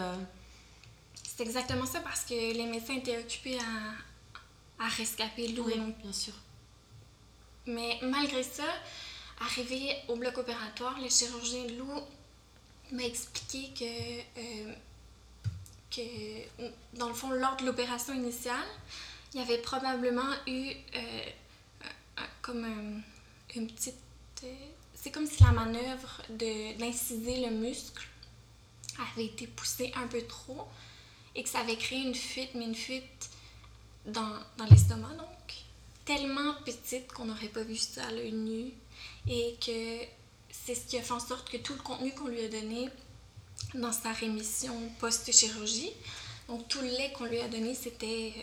Speaker 2: C'est exactement ça parce que les médecins étaient occupés à, à rescaper Lou.
Speaker 1: Oui, bien sûr.
Speaker 2: Mais malgré ça, arrivé au bloc opératoire, le chirurgien Lou m'a expliqué que, euh, que, dans le fond, lors de l'opération initiale, il y avait probablement eu euh, comme une petite. Euh, c'est comme si la manœuvre d'inciser le muscle avait été poussée un peu trop et que ça avait créé une fuite, mais une fuite dans, dans l'estomac, donc tellement petite qu'on n'aurait pas vu ça à l'œil nu et que c'est ce qui a fait en sorte que tout le contenu qu'on lui a donné dans sa rémission post-chirurgie, donc tout le lait qu'on lui a donné, c'était euh,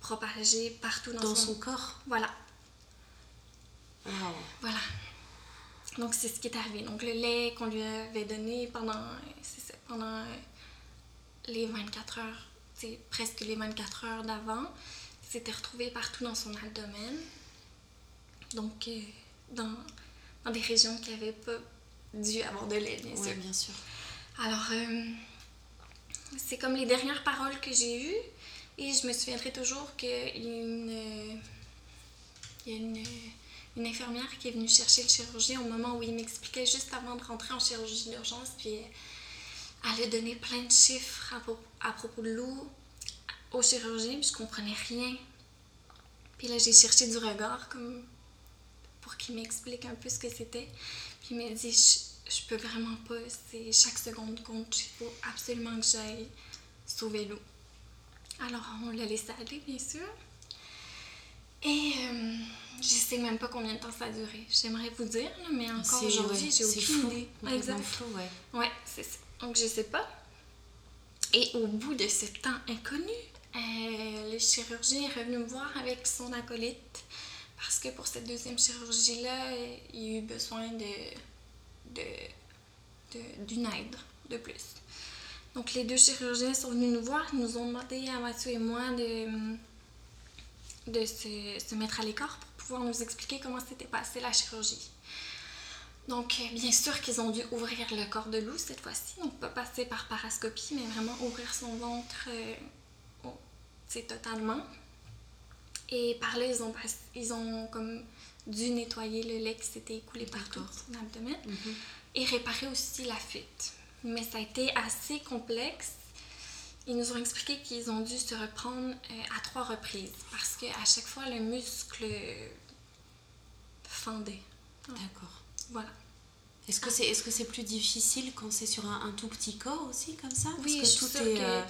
Speaker 2: propagé partout dans,
Speaker 1: son... corps.
Speaker 2: Voilà. Voilà. Donc c'est ce qui est arrivé. Donc le lait qu'on lui avait donné pendant, pendant les 24 heures, c'est presque les 24 heures d'avant, s'était retrouvé partout dans son abdomen. Donc euh, dans, dans, des régions qui n'avaient pas dû avoir de lait, bien sûr.
Speaker 1: bien sûr.
Speaker 2: Alors, euh, c'est comme les dernières paroles que j'ai eues. Et je me souviendrai toujours qu'il y a une, infirmière qui est venue chercher le chirurgien au moment où il m'expliquait juste avant de rentrer en chirurgie d'urgence. Puis elle a donné plein de chiffres à, propos de l'eau au chirurgien, puis je comprenais rien. Puis là, j'ai cherché du regard comme pour qu'il m'explique un peu ce que c'était. Puis il m'a dit je, peux vraiment pas, c'est chaque seconde compte, il faut absolument que j'aille sauver l'eau. Alors on l'a laissé aller, bien sûr. Et euh, je sais même pas combien de temps ça a duré. J'aimerais vous dire, mais encore aujourd'hui, j'ai aucune idée.
Speaker 1: Exactement. Flou, ouais.
Speaker 2: Ouais, c'est ça. Donc je sais pas. Et au bout de ce temps inconnu, euh, le chirurgien est revenu me voir avec son acolyte parce que pour cette deuxième chirurgie-là, il a eu besoin de, d'une aide de plus. Donc les deux chirurgiens sont venus nous voir, ils nous ont demandé à Mathieu et moi de, de se, se mettre à l'écart pour pouvoir nous expliquer comment s'était passée la chirurgie. Donc, bien sûr qu'ils ont dû ouvrir le corps de loup cette fois-ci, donc pas passer par parascopie, mais vraiment ouvrir son ventre, euh, c'est totalement. Et par là, ils ont, ils ont comme dû nettoyer le lait qui s'était écoulé partout son abdomen mhm. et réparer aussi la fuite. Mais ça a été assez complexe. Ils nous ont expliqué qu'ils ont dû se reprendre euh, à trois reprises parce qu'à chaque fois, le muscle fendait.
Speaker 1: D'accord.
Speaker 2: Voilà.
Speaker 1: Est-ce que c'est est-ce que c'est plus difficile quand c'est sur un, tout petit corps aussi comme ça?
Speaker 2: Oui, tout est euh,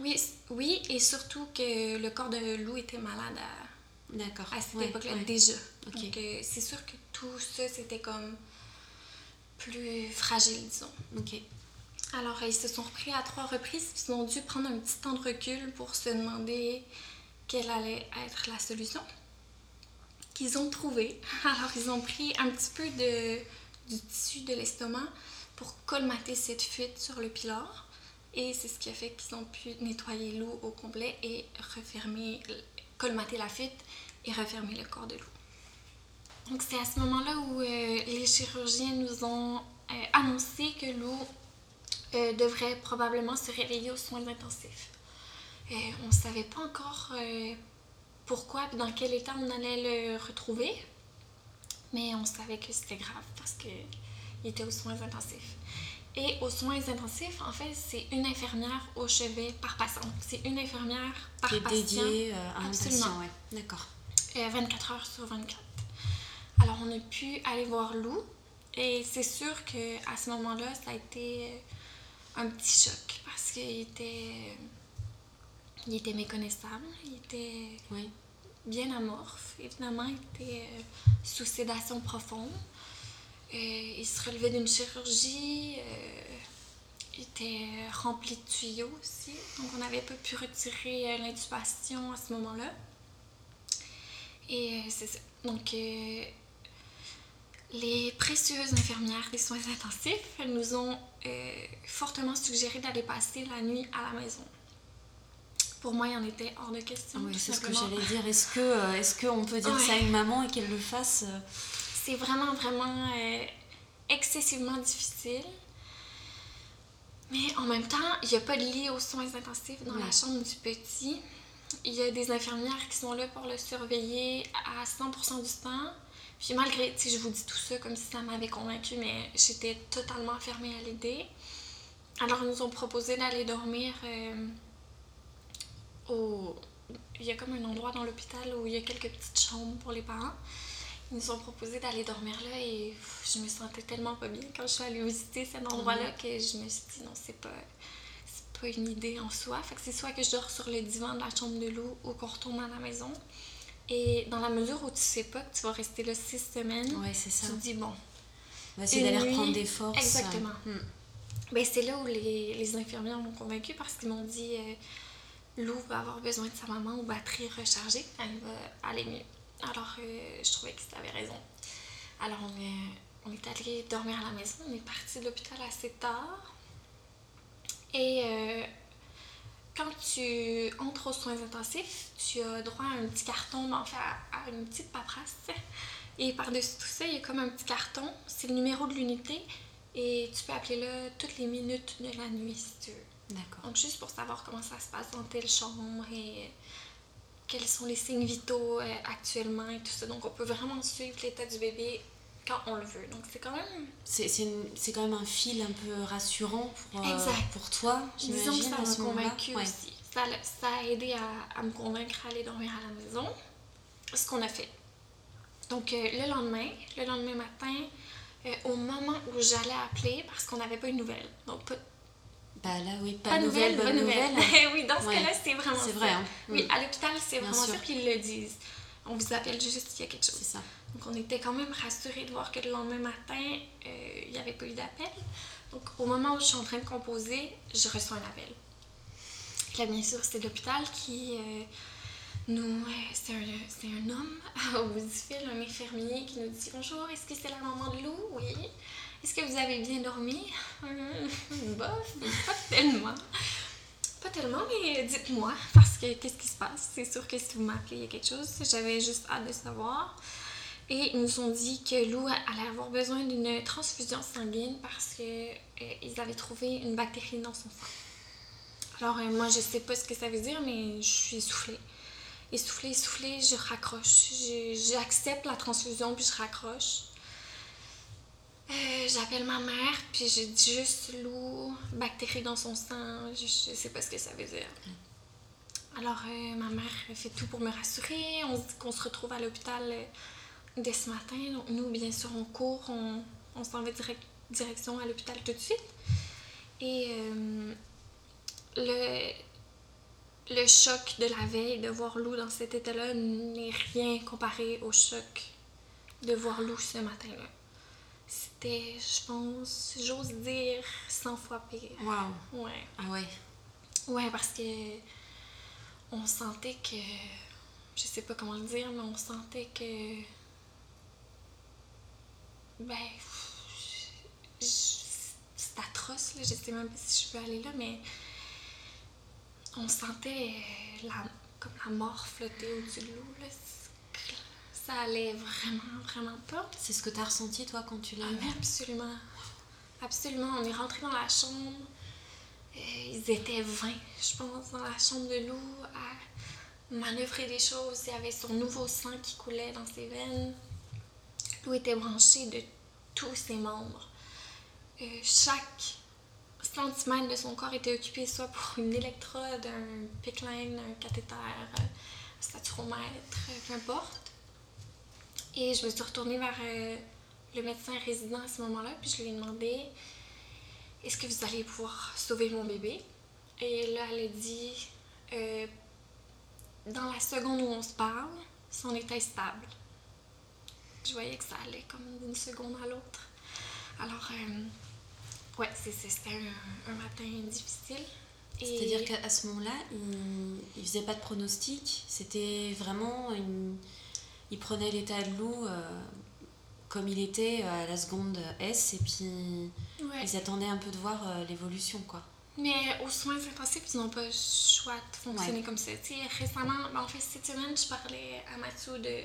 Speaker 2: oui, oui, et surtout que le corps de Lou était malade à,
Speaker 1: D'accord.
Speaker 2: à cette époque-là déjà. Donc euh, c'est sûr que tout ça c'était comme plus fragile, disons.
Speaker 1: Ok.
Speaker 2: Alors ils se sont repris à trois reprises, ils ont dû prendre un petit temps de recul pour se demander quelle allait être la solution qu'ils ont trouvé. Alors, ils ont pris un petit peu de, du tissu de l'estomac pour colmater cette fuite sur le pilar. Et c'est ce qui a fait qu'ils ont pu nettoyer l'eau au complet et refermer, colmater la fuite et refermer le corps de l'eau. Donc, c'est à ce moment-là où euh, les chirurgiens nous ont euh, annoncé que l'eau euh, devrait probablement se réveiller aux soins intensifs. on ne savait pas encore pourquoi et dans quel état on allait le retrouver. Mais on savait que c'était grave parce qu'il était aux soins intensifs. Et aux soins intensifs, en fait, c'est une infirmière au chevet par patient. C'est une infirmière par patient.
Speaker 1: Qui est dédiée euh, à un patient, ouais. D'accord.
Speaker 2: 24 heures sur 24. Alors, on a pu aller voir Lou. Et c'est sûr qu'à ce moment-là, ça a été euh, un petit choc parce qu'il était il était méconnaissable, il était bien amorphe. Évidemment, il était euh, sous sédation profonde. Euh, il se relevait d'une chirurgie. Euh, il était rempli de tuyaux aussi. Donc, on n'avait pas pu retirer l'intubation à ce moment-là. Et c'est ça. Donc, les précieuses infirmières des soins intensifs nous ont fortement suggéré d'aller passer la nuit à la maison pour moi, il en était hors de question.
Speaker 1: Oui, c'est ce que j'allais dire. Est-ce que euh, est-ce qu'on peut dire ça à une maman et qu'elle le fasse euh?
Speaker 2: C'est vraiment, vraiment euh, excessivement difficile. Mais en même temps, il n'y a pas de lit aux soins intensifs dans la chambre du petit. Il y a des infirmières qui sont là pour le surveiller à 100% du temps. Puis malgré, tu je vous dis tout ça comme si ça m'avait convaincu, mais j'étais totalement fermée à l'idée. Alors, ils nous ont proposé d'aller dormir euh, au. Il y a comme un endroit dans l'hôpital où il y a quelques petites chambres pour les parents. Ils nous ont proposé d'aller dormir là et je me sentais tellement pas bien quand je suis allée visiter cet endroit-là que je me suis dit non, c'est pas, c'est pas une idée en soi. Fait que c'est soit que je dors sur le divan de la chambre de l'eau ou qu'on retourne à la maison. Et dans la mesure où tu sais pas que tu vas rester là six semaines,
Speaker 1: c'est ça.
Speaker 2: tu te dis bon.
Speaker 1: On va essayer d'aller reprendre des forces.
Speaker 2: Exactement. Hmm. Ben, c'est là où les, les infirmières m'ont convaincue parce qu'ils m'ont dit euh, Lou va avoir besoin de sa maman aux batteries rechargées, elle va aller mieux. Alors, euh, je trouvais qu'ils avaient raison. Alors, on est, on est allé dormir à la maison. On est parti de l'hôpital assez tard. Et euh, quand tu entres aux soins intensifs, tu as droit à un petit carton, en fait, à, une petite paperasse. Et par-dessus tout ça, il y a comme un petit carton. C'est le numéro de l'unité. Et tu peux appeler là toutes les minutes de la nuit si tu veux.
Speaker 1: D'accord.
Speaker 2: Donc, juste pour savoir comment ça se passe dans telle chambre et quels sont les signes vitaux euh, actuellement et tout ça. Donc, on peut vraiment suivre l'état du bébé quand on le veut. Donc, c'est quand même.
Speaker 1: C'est quand même un fil un peu rassurant pour, euh, pour toi.
Speaker 2: Disons que ça m'a convaincu aussi. Ça, ça, a aidé à, à, me convaincre à aller dormir à la maison. Ce qu'on a fait. Donc, euh, le lendemain, le lendemain matin, au moment où j'allais appeler, parce qu'on n'avait pas une nouvelle. Donc, pas,
Speaker 1: bah là, oui, pas, de nouvelles, bonne nouvelle.
Speaker 2: oui, dans ce cas-là, c'est vraiment
Speaker 1: C'est vrai. Hein.
Speaker 2: Oui, à l'hôpital, c'est vraiment sûr qu'ils le disent. On vous appelle juste s'il y a quelque chose.
Speaker 1: C'est ça.
Speaker 2: Donc, on était quand même rassurés de voir que le lendemain matin, euh, il n'y avait pas eu d'appel. Donc, au moment où je suis en train de composer, je reçois un appel. Là, bien sûr, c'est l'hôpital qui euh, nous. c'est un, un, homme au bout du fil, un infirmier qui nous dit Bonjour, est-ce que c'est la maman de Lou Oui. Est-ce que vous avez bien dormi? Bof, pas tellement. Pas tellement, mais dites-moi, parce que qu'est-ce qui se passe? C'est sûr que si vous m'appelez, il y a quelque chose. J'avais juste hâte de savoir. Et ils nous ont dit que Lou allait avoir besoin d'une transfusion sanguine parce qu'ils euh, avaient trouvé une bactérie dans son sang. Alors, euh, moi, je sais pas ce que ça veut dire, mais je suis essoufflée. Essoufflée, essoufflée, je raccroche. J'accepte la transfusion, puis je raccroche. Euh, j'appelle ma mère, puis je dis juste Lou, bactérie dans son sang, je, sais pas ce que ça veut dire. Alors, euh, ma mère fait tout pour me rassurer. On se dit qu'on se retrouve à l'hôpital euh, dès ce matin. Donc, nous, bien sûr, on court, on, on s'en va direct, direction à l'hôpital tout de suite. Et le, le choc de la veille, de voir Lou dans cet état-là, n'est rien comparé au choc de voir Lou ce matin-là c'était, je pense, j'ose dire, 100 fois pire.
Speaker 1: Wow.
Speaker 2: Ouais.
Speaker 1: Ah ouais.
Speaker 2: Ouais, parce que on sentait que. Je sais pas comment le dire, mais on sentait que. Ben. C'est atroce, là. Je sais même pas si je peux aller là, mais. On sentait la, comme la mort flotter au-dessus de l'eau, là ça allait vraiment, vraiment pas.
Speaker 1: C'est ce que tu as ressenti, toi, quand tu l'as
Speaker 2: ah? Absolument. Absolument. On est rentré dans la chambre. Euh, ils étaient 20, je pense, dans la chambre de Lou à manœuvrer des choses. Il y avait son nouveau sang qui coulait dans ses veines. Lou était branché de tous ses membres. Euh, chaque centimètre de son corps était occupé soit pour une électrode, un pickline, un cathéter, un staturomètre, peu importe. Et je me suis retournée vers euh, le médecin résident à ce moment-là, puis je lui ai demandé Est-ce que vous allez pouvoir sauver mon bébé? Et là, elle a dit euh, Dans la seconde où on se parle, son état est stable. Je voyais que ça allait comme d'une seconde à l'autre. Alors, euh, ouais, c'était un, matin difficile.
Speaker 1: C'est-à-dire qu'à ce moment-là, il ne faisait pas de pronostic? C'était vraiment une il prenait l'état de loup euh, comme il était euh, à la seconde S et puis ils attendaient un peu de voir euh, l'évolution quoi.
Speaker 2: Mais aux soins intensifs, ils n'ont pas le choix de fonctionner comme ça. récemment, ben, en fait, cette semaine, je parlais à Mathieu de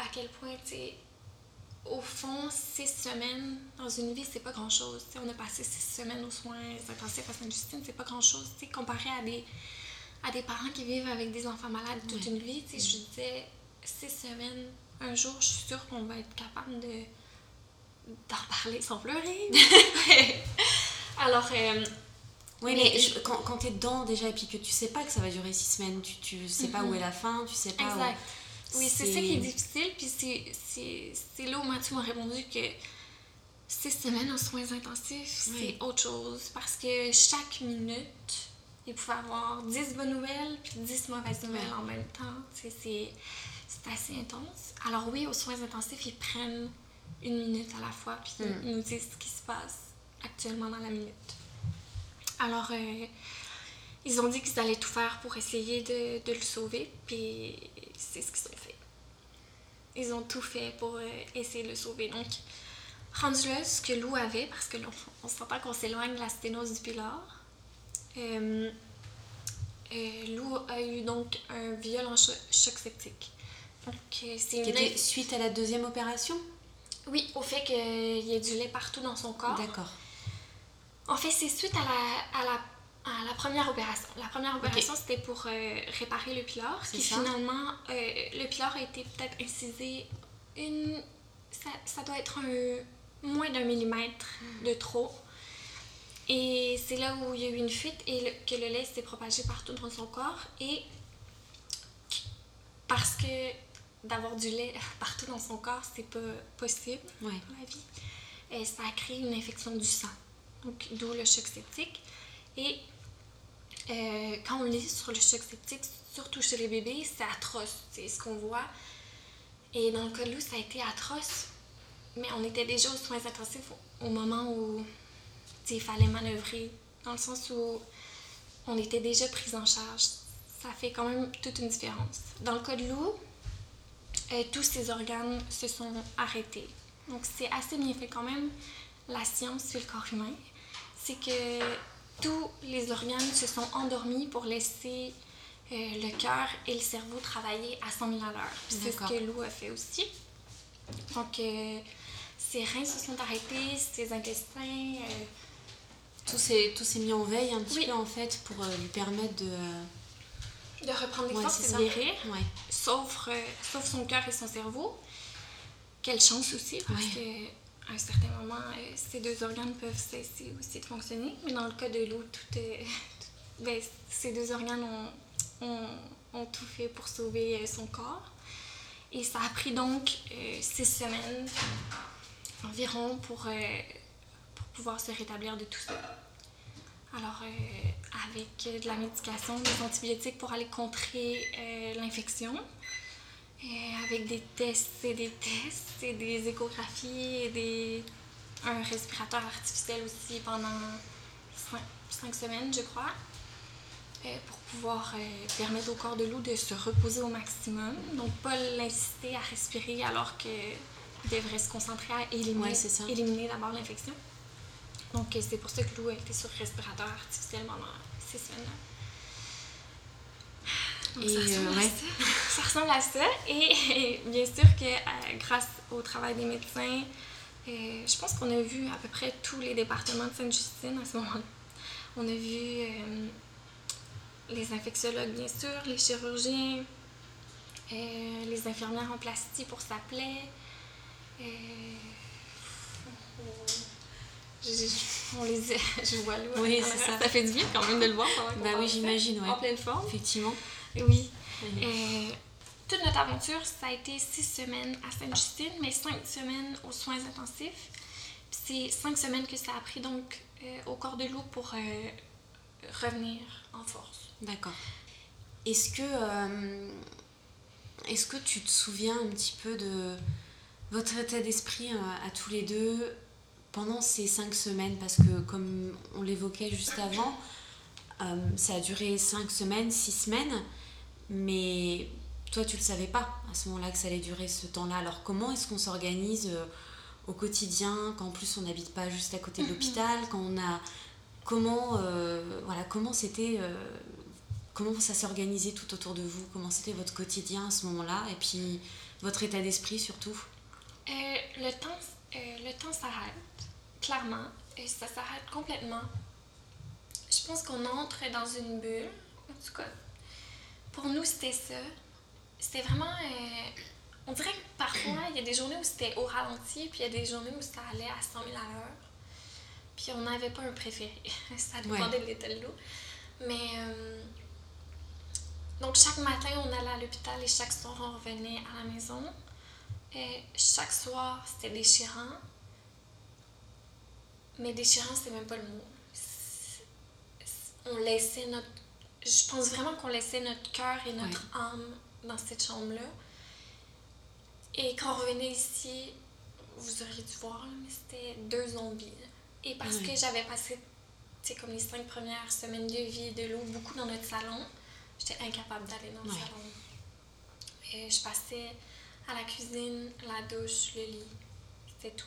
Speaker 2: à quel point, au fond, six semaines dans une vie, c'est pas grand-chose. On a passé six semaines aux soins intensifs à Sainte-Justine, c'est pas grand-chose. Comparé à des, à des parents qui vivent avec des enfants malades toute une vie, je disais, six semaines, un jour, je suis sûre qu'on va être capable de d'en parler sans pleurer. Alors, euh,
Speaker 1: oui, mais, quand, quand tu es dedans déjà et puis que tu sais pas que ça va durer six semaines, tu, tu sais pas où est la fin, tu sais pas
Speaker 2: exact. Oui, c'est ça qui est difficile. Puis c'est là où Mathieu m'a répondu que six semaines aux soins intensifs, c'est autre chose. Parce que chaque minute, il pouvait avoir 10 bonnes nouvelles puis 10 mauvaises nouvelles en même temps. C'est assez intense. Alors oui, aux soins intensifs, ils prennent une minute à la fois puis mm. ils nous disent ce qui se passe actuellement dans la minute. Alors, euh, ils ont dit qu'ils allaient tout faire pour essayer de, de le sauver, puis c'est ce qu'ils ont fait. Ils ont tout fait pour euh, essayer de le sauver. Donc, rendu là, ce que Lou avait, parce que là, on, sent pas qu'on s'éloigne de la sténose du pilar, euh, euh, Lou a eu donc un violent choc, septique.
Speaker 1: C'est une... suite à la deuxième opération?
Speaker 2: Oui, au fait qu'il y ait du lait partout dans son corps.
Speaker 1: D'accord.
Speaker 2: En fait, c'est suite à la, à la la première opération. La première opération, c'était pour euh, réparer le pylore. Puis finalement, euh, le pylore a été peut-être incisé une. Ça, doit être un, moins d'un millimètre hmm. de trop. Et c'est là où il y a eu une fuite et que le lait s'est propagé partout dans son corps. Et parce que d'avoir du lait partout dans son corps, c'est pas possible dans la vie. Et ça a créé une infection du sang. Donc, d'où le choc septique. Et euh, quand on lit sur le choc septique, surtout chez les bébés, c'est atroce, c'est ce qu'on voit. Et dans le cas de Lou, ça a été atroce. Mais on était déjà aux soins intensifs au moment où il fallait manœuvrer, dans le sens où on était déjà pris en charge. Ça fait quand même toute une différence. Dans le cas de Lou, euh, tous ses organes se sont arrêtés. Donc c'est assez bien fait quand même, la science sur le corps humain. C'est que tous les organes se sont endormis pour laisser euh, le cœur et le cerveau travailler à 100 000 à l'heure. C'est ce que Lou a fait aussi. Donc, euh, ses reins se sont arrêtés, ses intestins. Euh,
Speaker 1: tout s'est mis en veille un petit peu en fait pour lui permettre de.
Speaker 2: De reprendre les forces et de guérir. Sauf, sauf son cœur et son cerveau. Quelle chance aussi, parce que à un certain moment, euh, ces deux organes peuvent cesser aussi de fonctionner. Mais dans le cas de l'eau, tout est, ben, ces deux organes ont, ont, tout fait pour sauver euh, son corps. Et ça a pris donc euh, six semaines environ pour, pour pouvoir se rétablir de tout ça. Alors, avec de la médication, des antibiotiques pour aller contrer l'infection, avec des tests et des tests et des échographies et des... un respirateur artificiel aussi pendant cinq, semaines, je crois, euh, pour pouvoir euh, permettre au corps de loup de se reposer au maximum. Donc, pas l'inciter à respirer alors qu'il devrait se concentrer à éliminer, éliminer d'abord l'infection. Donc, euh, c'est pour ça que Lou a été sur respirateur artificiel pendant ces semaines-là. Et ça, ressemble euh, ça. ressemble à ça. Et, bien sûr que euh, grâce au travail des médecins, euh, je pense qu'on a vu à peu près tous les départements de Sainte-Justine à ce moment-là. On a vu les infectiologues, bien sûr, les chirurgiens, les infirmières en plastique pour sa plaie. On les je vois là.
Speaker 1: Oui, c'est ça.
Speaker 2: Ça fait du bien quand même de le voir.
Speaker 1: Bah oui, j'imagine, ouais.
Speaker 2: En pleine forme.
Speaker 1: Effectivement.
Speaker 2: Oui. Euh, toute notre aventure, ça a été six semaines à Sainte-Justine, mais cinq semaines aux soins intensifs. C'est cinq semaines que ça a pris donc euh, au corps de loup pour euh, revenir en force.
Speaker 1: D'accord. Est-ce que, est-ce que tu te souviens un petit peu de votre état d'esprit à tous les deux? Pendant ces cinq semaines Parce que comme on l'évoquait juste avant, ça a duré cinq semaines, six semaines. Mais toi, tu ne le savais pas à ce moment-là que ça allait durer ce temps-là. Alors, comment est-ce qu'on s'organise euh, au quotidien, quand en plus on n'habite pas juste à côté de l'hôpital, quand on a. Comment, euh, voilà, comment c'était. Euh, comment ça s'est organisé tout autour de vous? Comment c'était votre quotidien à ce moment-là? Et puis, votre état d'esprit surtout?
Speaker 2: Euh, le temps, euh, le temps s'arrête, clairement. Et ça s'arrête complètement. Je pense qu'on entre dans une bulle. En tout cas, pour nous, c'était ça. C'était vraiment. euh, on dirait que parfois, il y a des journées où c'était au ralenti, puis il y a des journées où ça allait à 100 000 à l'heure. Puis on n'avait pas un préféré. ça dépendait de l'état de l'eau. Mais. euh, donc, chaque matin, on allait à l'hôpital et chaque soir, on revenait à la maison. Et chaque soir, c'était déchirant. Mais déchirant, c'est même pas le mot. C'est- c'est- On laissait notre. Je pense vraiment qu'on laissait notre cœur et notre âme dans cette chambre-là. Et quand on revenait ici, vous auriez dû voir, mais c'était deux zombies. Et parce
Speaker 1: Ouais.
Speaker 2: que j'avais passé, tu sais, comme les cinq premières semaines de vie de l'eau, beaucoup dans notre salon, j'étais incapable d'aller dans le
Speaker 1: Ouais.
Speaker 2: salon. Et je passais à la cuisine, la douche, le lit. C'était tout.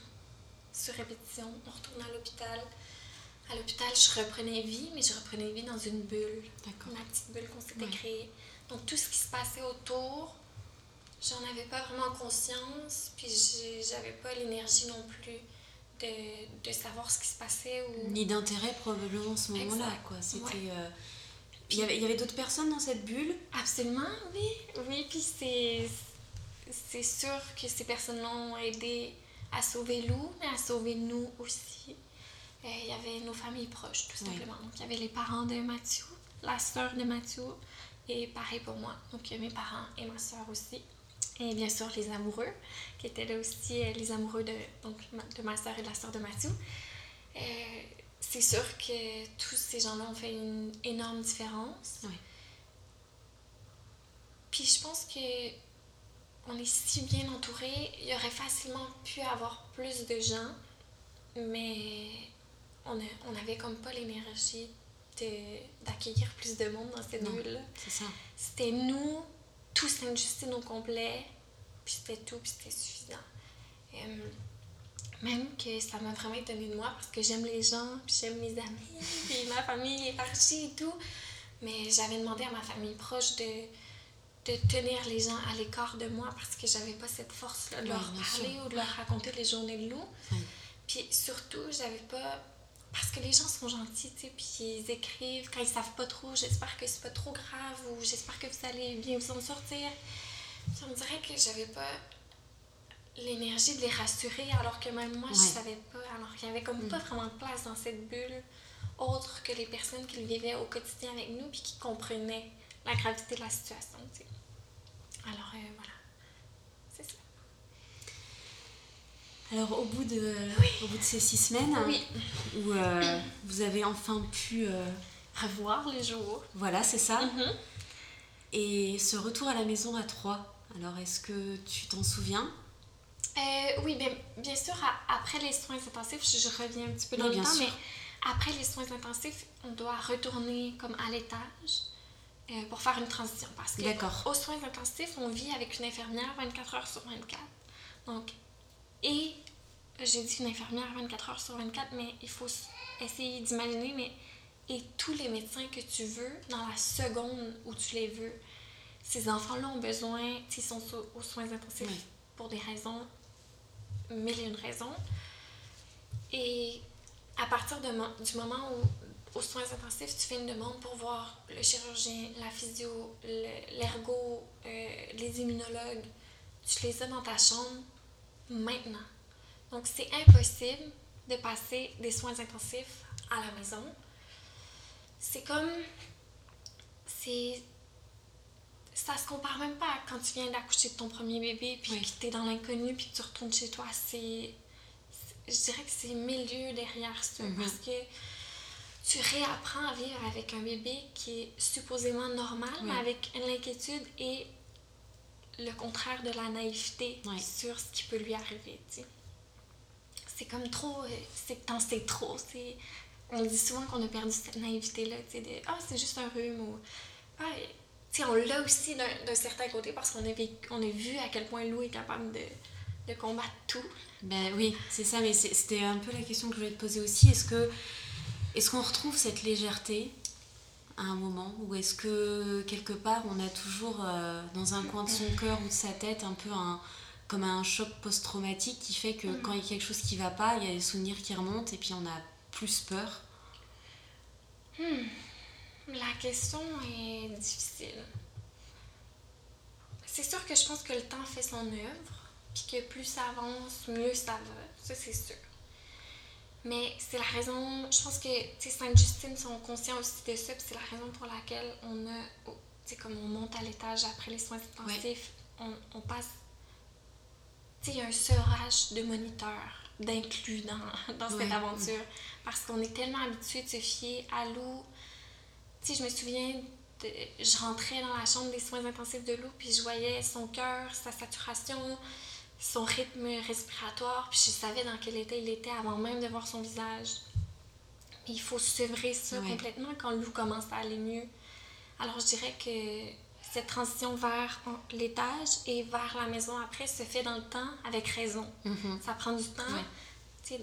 Speaker 2: Sur répétition, on retournait à l'hôpital. À l'hôpital, je reprenais vie, mais je reprenais vie dans une bulle.
Speaker 1: D'accord.
Speaker 2: Ma petite bulle qu'on s'était
Speaker 1: Ouais.
Speaker 2: créée. Donc tout ce qui se passait autour, j'en avais pas vraiment conscience, puis j'avais pas l'énergie non plus de, de savoir ce qui se passait ou...
Speaker 1: Ni d'intérêt probablement ce moment-là,
Speaker 2: Exact.
Speaker 1: quoi. C'était.
Speaker 2: Ouais.
Speaker 1: euh, Il y avait, d'autres personnes dans cette bulle?
Speaker 2: Absolument, oui. Oui, puis c'est, c'est sûr que ces personnes-là ont aidé à sauver Lou, mais à sauver nous aussi. Euh, il y avait nos familles proches, tout
Speaker 1: Oui.
Speaker 2: simplement. Donc, il y avait les parents de Mathieu, la sœur de Mathieu, et pareil pour moi. Donc, il y a mes parents et ma sœur aussi. Et bien sûr, les amoureux, qui étaient là aussi, euh, les amoureux de, donc, ma- de ma sœur et de la sœur de Mathieu. Euh, c'est sûr que tous ces gens-là ont fait une énorme différence.
Speaker 1: Oui.
Speaker 2: Puis je pense que on est si bien entouré, il y aurait facilement pu avoir plus de gens, mais on a- on n'avait comme pas l'énergie d'accueillir plus de monde dans cette bulle-là.
Speaker 1: C'est ça.
Speaker 2: C'était nous, tout Sainte-Justine au complet, puis c'était tout, puis c'était suffisant. Euh, même que ça m'a vraiment étonnée de moi parce que j'aime les gens, puis j'aime mes amis, puis ma famille est partie et tout. Mais j'avais demandé à ma famille proche de, de tenir les gens à l'écart de moi parce que j'avais pas cette force-là de
Speaker 1: Ouais,
Speaker 2: leur parler
Speaker 1: sûr.
Speaker 2: ou de leur raconter les journées de loup.
Speaker 1: Oui.
Speaker 2: Puis surtout, j'avais pas. Parce que les gens sont gentils, tu sais, puis ils écrivent quand ils savent pas trop, j'espère que c'est pas trop grave ou j'espère que vous allez bien vous en sortir. Puis on dirait que j'avais pas l'énergie de les rassurer alors que même moi je savais pas. Alors qu'il y avait comme
Speaker 1: Mm.
Speaker 2: pas vraiment de place dans cette bulle autre que les personnes qui le vivaient au quotidien avec nous puis qui comprenaient la gravité de la situation, tu sais. Alors euh, voilà. C'est ça.
Speaker 1: Alors, au bout de, au bout de ces six semaines,
Speaker 2: Oui.
Speaker 1: où euh, vous avez enfin pu. euh,
Speaker 2: Revoir les jours.
Speaker 1: voilà, c'est ça.
Speaker 2: Mhm.
Speaker 1: Et ce retour à la maison à trois, alors est-ce que tu t'en souviens?
Speaker 2: Euh, oui, bien, bien sûr, à- après les soins intensifs, je, je reviens un petit peu dans
Speaker 1: Oui,
Speaker 2: le temps,
Speaker 1: sûr.
Speaker 2: mais après les soins intensifs, on doit retourner comme à l'étage pour faire une transition. Parce que aux soins intensifs, on vit avec une infirmière 24 heures sur 24. Donc, et j'ai dit une infirmière 24 heures sur 24, mais il faut essayer d'imaginer, mais et tous les médecins que tu veux, dans la seconde où tu les veux, ces enfants-là ont besoin, s'ils sont so- aux soins intensifs
Speaker 1: Oui.
Speaker 2: pour des raisons, mille et une raisons. Et à partir de du moment où, aux soins intensifs, tu fais une demande pour voir le chirurgien, la physio, le- l'ergo, euh, les immunologues, tu les as dans ta chambre maintenant. Donc, c'est impossible de passer des soins intensifs à la maison. C'est comme. C'est. Ça se compare même pas à quand tu viens d'accoucher de ton premier bébé, puis
Speaker 1: Oui.
Speaker 2: que t'es dans l'inconnu, puis que tu retournes chez toi. C'est. Je dirais que c'est milieu derrière ça,
Speaker 1: Mhm.
Speaker 2: parce que tu réapprends à vivre avec un bébé qui est supposément normal, mais avec l'inquiétude et le contraire de la naïveté
Speaker 1: Oui.
Speaker 2: sur ce qui peut lui arriver, tu sais. C'est comme trop, euh, c'est que t'en sais trop, c'est... On dit souvent qu'on a perdu cette naïveté-là, tu sais, de « Ah, c'est juste un rhume » ou « Ah, tu sais, on l'a aussi d'un d'un certain côté parce qu'on a, vécu- on a vu à quel point Lou est capable de, de combattre tout.
Speaker 1: Ben oui, c'est ça, mais c'est- c'était un peu la question que je voulais te poser aussi. Est-ce que est-ce qu'on retrouve cette légèreté à un moment ou est-ce que quelque part on a toujours euh, dans un coin de son cœur ou de sa tête un peu un comme un choc post-traumatique qui fait que quand il y a quelque chose qui va pas, il y a des souvenirs qui remontent et puis on a plus peur?
Speaker 2: Hmm. La question est difficile. C'est sûr que je pense que le temps fait son œuvre, puis que plus ça avance, mieux ça va. Ça, c'est sûr. Mais c'est la raison, je pense que Sainte-Justine sont conscients aussi de ça, puis c'est la raison pour laquelle on a, tu sais, comme on monte à l'étage après les soins intensifs, on, on, passe, tu sais, il y a un sevrage de moniteurs, d'inclus dans, dans cette aventure, parce qu'on est tellement habitué de se fier à l'eau. Tu sais, je me souviens, de, je rentrais dans la chambre des soins intensifs de l'eau, puis je voyais son cœur, sa saturation, son rythme respiratoire, puis je savais dans quel état il était avant même de voir son visage. il faut sevrer ça complètement quand Lou commence à aller mieux. Alors je dirais que cette transition vers l'étage et vers la maison après se fait dans le temps avec raison. Mm-hmm. Ça prend du temps.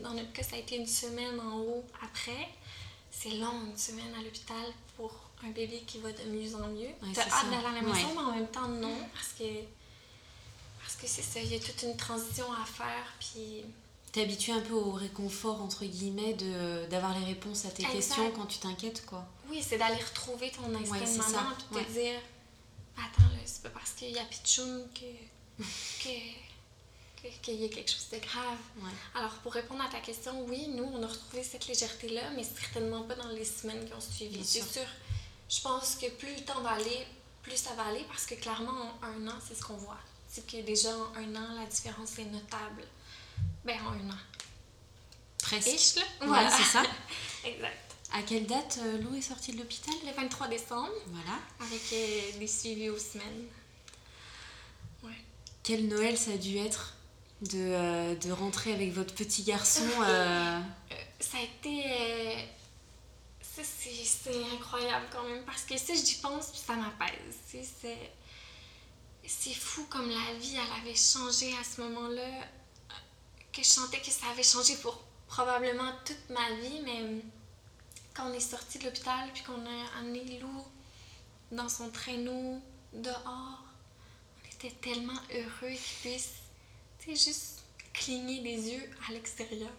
Speaker 2: Dans notre cas, ça a été une semaine en haut après. C'est long, une semaine à l'hôpital pour un bébé qui va de mieux en mieux. Ouais, T'as hâte d'aller à la maison, mais en même temps, non, parce que parce que c'est ça, il y a toute une transition à faire, puis...
Speaker 1: T'es habitué un peu au réconfort, entre guillemets, de, d'avoir les réponses à tes questions quand tu t'inquiètes, quoi.
Speaker 2: Oui, c'est d'aller retrouver ton instinct de maman, puis te dire, attends, là, c'est pas parce qu'il y a Pichoum que... que qu'il y ait quelque chose de grave. Alors, pour répondre à ta question, oui, nous, on a retrouvé cette légèreté-là, mais certainement pas dans les semaines qui ont suivi. C'est sûr. Je pense que plus le temps va aller, plus ça va aller, parce que clairement, en un an, c'est ce qu'on voit c'est que déjà en un an, la différence est notable. Ben, en un an.
Speaker 1: Presque.
Speaker 2: là. Voilà,
Speaker 1: c'est ça.
Speaker 2: exact.
Speaker 1: À quelle date euh, Lou est sortie de l'hôpital?
Speaker 2: Le 23 décembre.
Speaker 1: Voilà.
Speaker 2: Avec euh, des suivis aux semaines. Ouais.
Speaker 1: Quel Noël ça a dû être de, euh, de rentrer avec votre petit garçon
Speaker 2: Ça a été. C'est incroyable quand même. Parce que si j'y pense, ça m'apaise. C'est c'est fou comme la vie, elle avait changé à ce moment-là. Que je sentais que ça avait changé pour probablement toute ma vie, mais quand on est sorti de l'hôpital puis qu'on a amené Lou dans son traîneau dehors, on était tellement heureux qu'il puisse, tu sais, juste cligner des yeux à l'extérieur.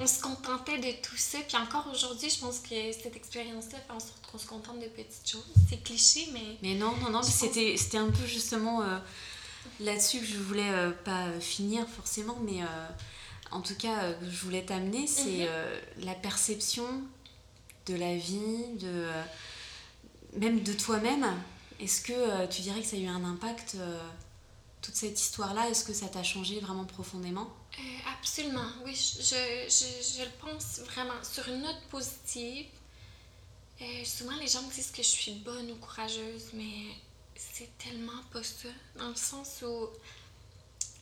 Speaker 2: On, se contentait de tout ça. Puis encore aujourd'hui, je pense que cette expérience-là fait en sorte qu'on se contente de petites choses. C'est cliché, mais.
Speaker 1: Mais non, non, non, c'était, un peu justement euh, là-dessus que je voulais euh, pas finir forcément, mais euh, en tout cas, je voulais t'amener, c'est mhm. la perception de la vie, de, même de toi-même. Est-ce que tu dirais que ça a eu un impact, toute cette histoire-là Est-ce que ça t'a changé vraiment profondément?
Speaker 2: Euh, absolument, oui, je, je, je, le pense vraiment. Sur une note positive, euh, souvent les gens me disent que je suis bonne ou courageuse, mais c'est tellement pas ça. Dans le sens où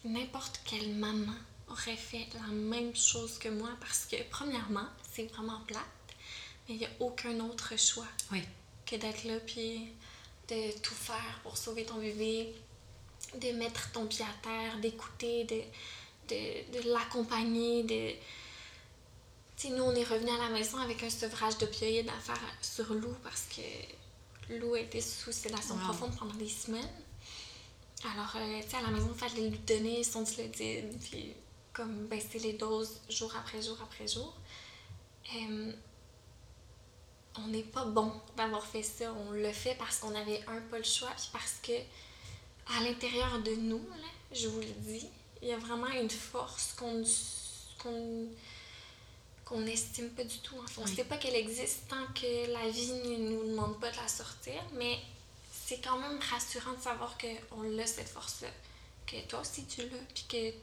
Speaker 2: n'importe quelle maman aurait fait la même chose que moi parce que, premièrement, c'est vraiment plate, mais il n'y a aucun autre choix que d'être là puis de tout faire pour sauver ton bébé, de mettre ton pied à terre, d'écouter, de de, l'accompagner, de... sais, nous, on est revenu à la maison avec un sevrage d'opioïdes à faire sur Lou parce que Lou était sous sédation profonde pendant des semaines. Alors, euh, tu sais, à la maison, il fallait lui donner son dilodine, puis comme baisser les doses jour après jour après jour. Euh, on n'est pas bon d'avoir fait ça. On le fait parce qu'on avait un pas le choix, puis parce que à l'intérieur de nous, là, je vous le dis, il y a vraiment une force qu'on qu'on n'estime pas du tout. On ne sait pas qu'elle existe tant que la vie ne nous demande pas de la sortir, mais c'est quand même rassurant de savoir qu'on a cette force-là, que toi aussi tu l'as, puis que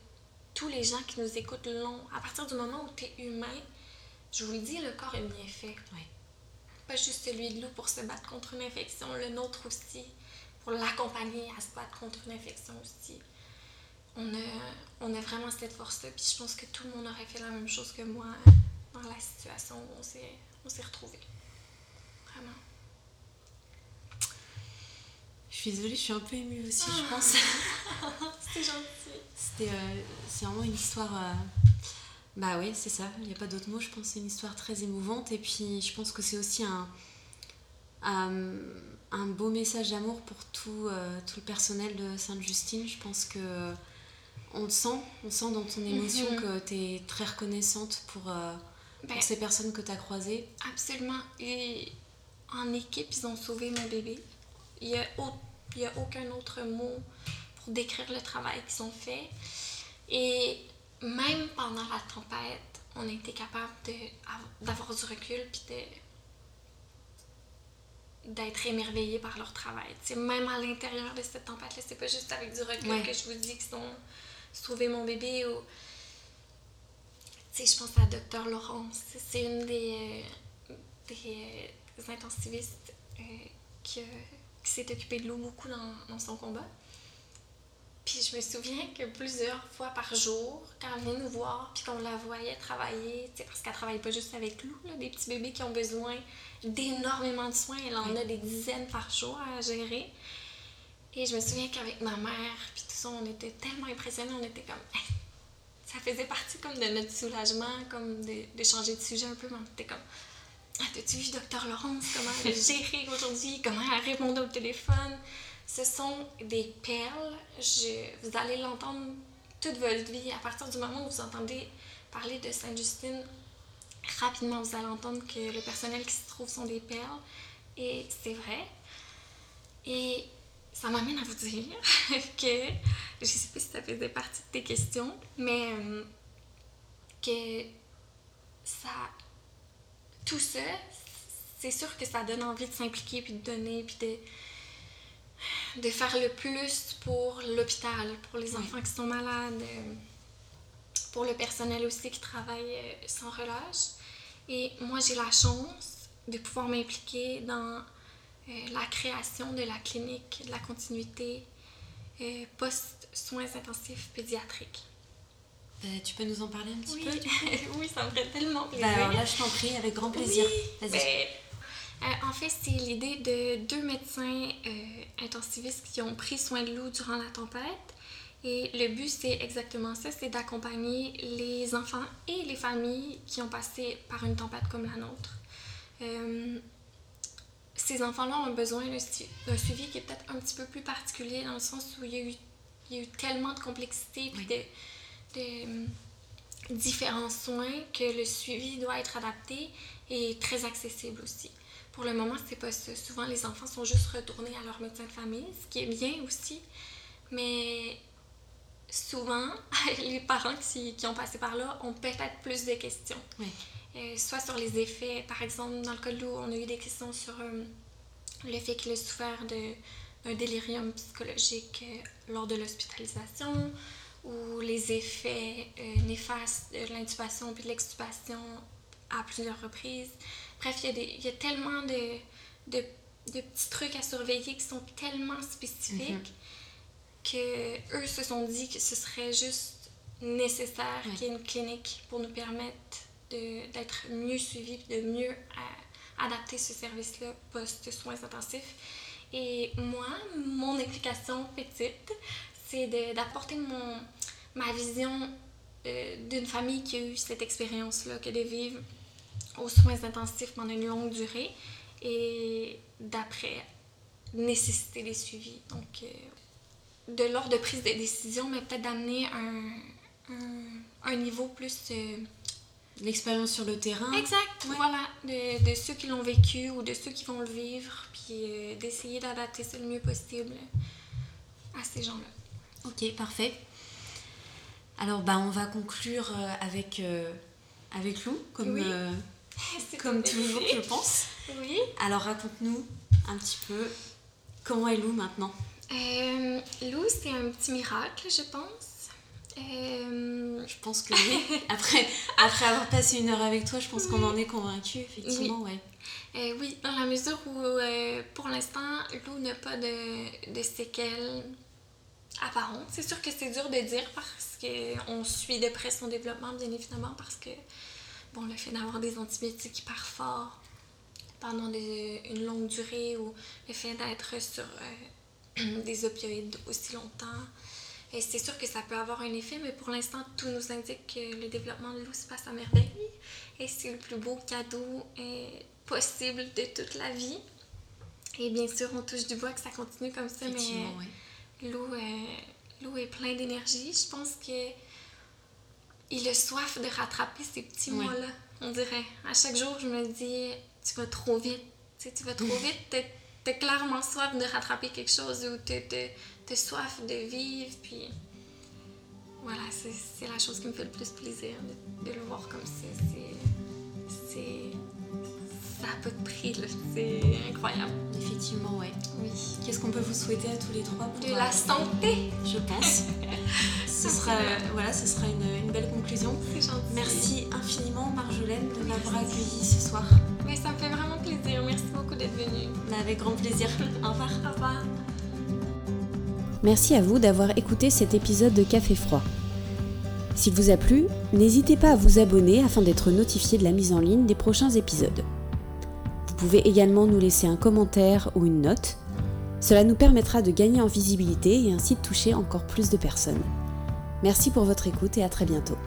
Speaker 2: tous les gens qui nous écoutent l'ont. À partir du moment où tu es humain, je vous le dis, le corps est bien fait. Pas juste celui de loup pour se battre contre une infection, le nôtre aussi, pour l'accompagner à se battre contre une infection aussi on a, on a vraiment cette force-là. Puis je pense que tout le monde aurait fait la même chose que moi dans la situation où on s'est, on s'est retrouvés. Vraiment.
Speaker 1: Je suis désolée, je suis un peu émue aussi, je pense.
Speaker 2: C'était gentil.
Speaker 1: C'était, euh, c'est vraiment une histoire. Euh, bah oui, c'est ça, il n'y a pas d'autre mot. Je pense que c'est une histoire très émouvante. Et puis, je pense que c'est aussi un, un, beau message d'amour pour tout, euh, tout le personnel de Sainte-Justine. Je pense que On te sent, on sent dans ton émotion
Speaker 2: Mhm.
Speaker 1: que tu es très reconnaissante pour, euh, pour
Speaker 2: Ben,
Speaker 1: ces personnes que tu as croisées.
Speaker 2: Absolument. Et en équipe, ils ont sauvé mon bébé. Il n'y a, au- il y a aucun autre mot pour décrire le travail qu'ils ont fait. Et même pendant la tempête, on a été capable d'avoir du recul puis de d'être émerveillés par leur travail. Même à l'intérieur de cette tempête-là, c'est pas juste avec du recul
Speaker 1: Ouais.
Speaker 2: que je vous dis qu'ils ont sauvé mon bébé ou tu sais, je pense à Dr. Laurence. C'est une des, euh, des, euh, intensivistes euh, qui, s'est occupée de l'eau beaucoup dans, dans son combat. Puis je me souviens que plusieurs fois par jour, quand elle venait nous voir, puis qu'on la voyait travailler, tu sais, parce qu'elle travaille pas juste avec Lou, là, des petits bébés qui ont besoin d'énormément de soins, elle en
Speaker 1: Oui.
Speaker 2: a des dizaines par jour à gérer. Et je me souviens qu'avec ma mère, puis tout ça, on était tellement impressionnés, on était comme, Hey, ça faisait partie comme de notre soulagement, comme de, de changer de sujet un peu, mais on était comme, ah, t'as-tu vu Dr. Laurence, comment elle a géré aujourd'hui, comment elle répondait au téléphone? Ce sont des perles, je, vous allez l'entendre toute votre vie. À partir du moment où vous entendez parler de Sainte-Justine, rapidement vous allez entendre que le personnel qui se trouve sont des perles. Et c'est vrai. Et ça m'amène à vous dire que, je sais pas si ça faisait partie de tes questions, mais euh, que ça. Tout ça, c'est sûr que ça donne envie de s'impliquer, puis de donner, puis de, de faire le plus pour l'hôpital, pour les
Speaker 1: Oui.
Speaker 2: enfants qui sont malades, euh, pour le personnel aussi qui travaille euh, sans relâche. Et moi, j'ai la chance de pouvoir m'impliquer dans euh, la création de la clinique de la continuité euh, post-soins intensifs pédiatriques.
Speaker 1: Euh, tu peux nous en parler un petit
Speaker 2: Oui,
Speaker 1: peu?
Speaker 2: Oui, ça me ferait tellement plaisir.
Speaker 1: Bah, alors là, je t'en prie, avec grand plaisir.
Speaker 2: Oui,
Speaker 1: Vas-y.
Speaker 2: ben, en fait, c'est l'idée de deux médecins euh, intensivistes qui ont pris soin de Lou durant la tempête. Et le but, c'est exactement ça, c'est d'accompagner les enfants et les familles qui ont passé par une tempête comme la nôtre. Euh, ces enfants-là ont besoin d'un su- d'un suivi qui est peut-être un petit peu plus particulier dans le sens où il y a eu, il y a eu tellement de complexité puis de, de, différents soins que le suivi doit être adapté et très accessible aussi. Pour le moment, c'est pas ça. Souvent, les enfants sont juste retournés à leur médecin de famille, ce qui est bien aussi. Mais souvent, les parents qui, qui ont passé par là ont peut-être plus de questions.
Speaker 1: Oui.
Speaker 2: Euh, soit sur les effets, par exemple, dans le cas de Lou, on a eu des questions sur euh, le fait qu'il a souffert d'un délirium psychologique euh, lors de l'hospitalisation, ou les effets néfastes de l'intubation puis de l'extubation à plusieurs reprises. Bref, il y a, des- il y a tellement de, de, de petits trucs à surveiller qui sont tellement spécifiques
Speaker 1: Mhm.
Speaker 2: que eux se sont dit que ce serait juste nécessaire
Speaker 1: Oui.
Speaker 2: qu'il y ait une clinique pour nous permettre de- d'être mieux suivis et de mieux euh, adapter ce service-là post-soins intensifs. Et moi, mon implication petite, c'est de- d'apporter mon ma vision euh, d'une famille qui a eu cette expérience-là, que de vivre aux soins intensifs pendant une longue durée et d'après nécessiter des suivis. Donc, euh, de l'ordre de prise de décision, mais peut-être d'amener un, un, un niveau plus. euh,
Speaker 1: L'expérience sur le terrain.
Speaker 2: Exact,
Speaker 1: Ouais.
Speaker 2: voilà, de, de ceux qui l'ont vécu ou de ceux qui vont le vivre, puis euh, d'essayer d'adapter ça le mieux possible à ces gens-là.
Speaker 1: Ok, parfait. Alors, bah, on va conclure avec, avec Lou, comme,
Speaker 2: Oui.
Speaker 1: comme toujours, je pense.
Speaker 2: Oui.
Speaker 1: Alors, raconte-nous un petit peu comment est Lou maintenant.
Speaker 2: Euh, Lou, c'est un petit miracle, je pense. Euh,
Speaker 1: Je pense que oui. Après, après avoir passé une heure avec toi, je pense qu'on en est convaincu, effectivement, ouais.
Speaker 2: euh, oui, dans la mesure où, pour l'instant, Lou n'a pas de, de séquelles apparentes. C'est sûr que c'est dur de dire parce qu'on suit de près son développement, bien évidemment, parce que, bon, le fait d'avoir des antibiotiques hyper forts pendant des- une longue durée ou le fait d'être sur euh, des opioïdes aussi longtemps, et c'est sûr que ça peut avoir un effet, mais pour l'instant, tout nous indique que le développement de Lou se passe à merveille. Et c'est le plus beau cadeau euh, possible de toute la vie. Et bien sûr, on touche du bois que ça continue comme ça, mais euh, Lou est plein d'énergie. Je pense que il a soif de rattraper ces petits mois-là. On dirait. À chaque jour, je me dis, tu vas trop vite. Tu, tu vas trop vite. T'as clairement soif de rattraper quelque chose ou t'as soif de vivre. Puis voilà, c'est la chose qui me fait le plus plaisir de, le voir comme ça. C'est. Ça n'a pas de prix, C'est incroyable.
Speaker 1: Effectivement, ouais.
Speaker 2: Oui.
Speaker 1: Qu'est-ce qu'on peut vous souhaiter à tous les trois
Speaker 2: De la santé
Speaker 1: Je pense. ce sera, voilà, ce sera une, belle conclusion.
Speaker 2: C'est gentil.
Speaker 1: Merci infiniment, Marjolaine, de m'avoir accueilli ce soir.
Speaker 2: Mais ça me fait vraiment plaisir. Merci beaucoup d'être venue.
Speaker 1: Avec grand plaisir. Au revoir.
Speaker 2: Au revoir.
Speaker 1: Merci à vous d'avoir écouté cet épisode de Café Froid. S'il vous a plu, n'hésitez pas à vous abonner afin d'être notifié de la mise en ligne des prochains épisodes. Vous pouvez également nous laisser un commentaire ou une note. Cela nous permettra de gagner en visibilité et ainsi de toucher encore plus de personnes. Merci pour votre écoute et à très bientôt.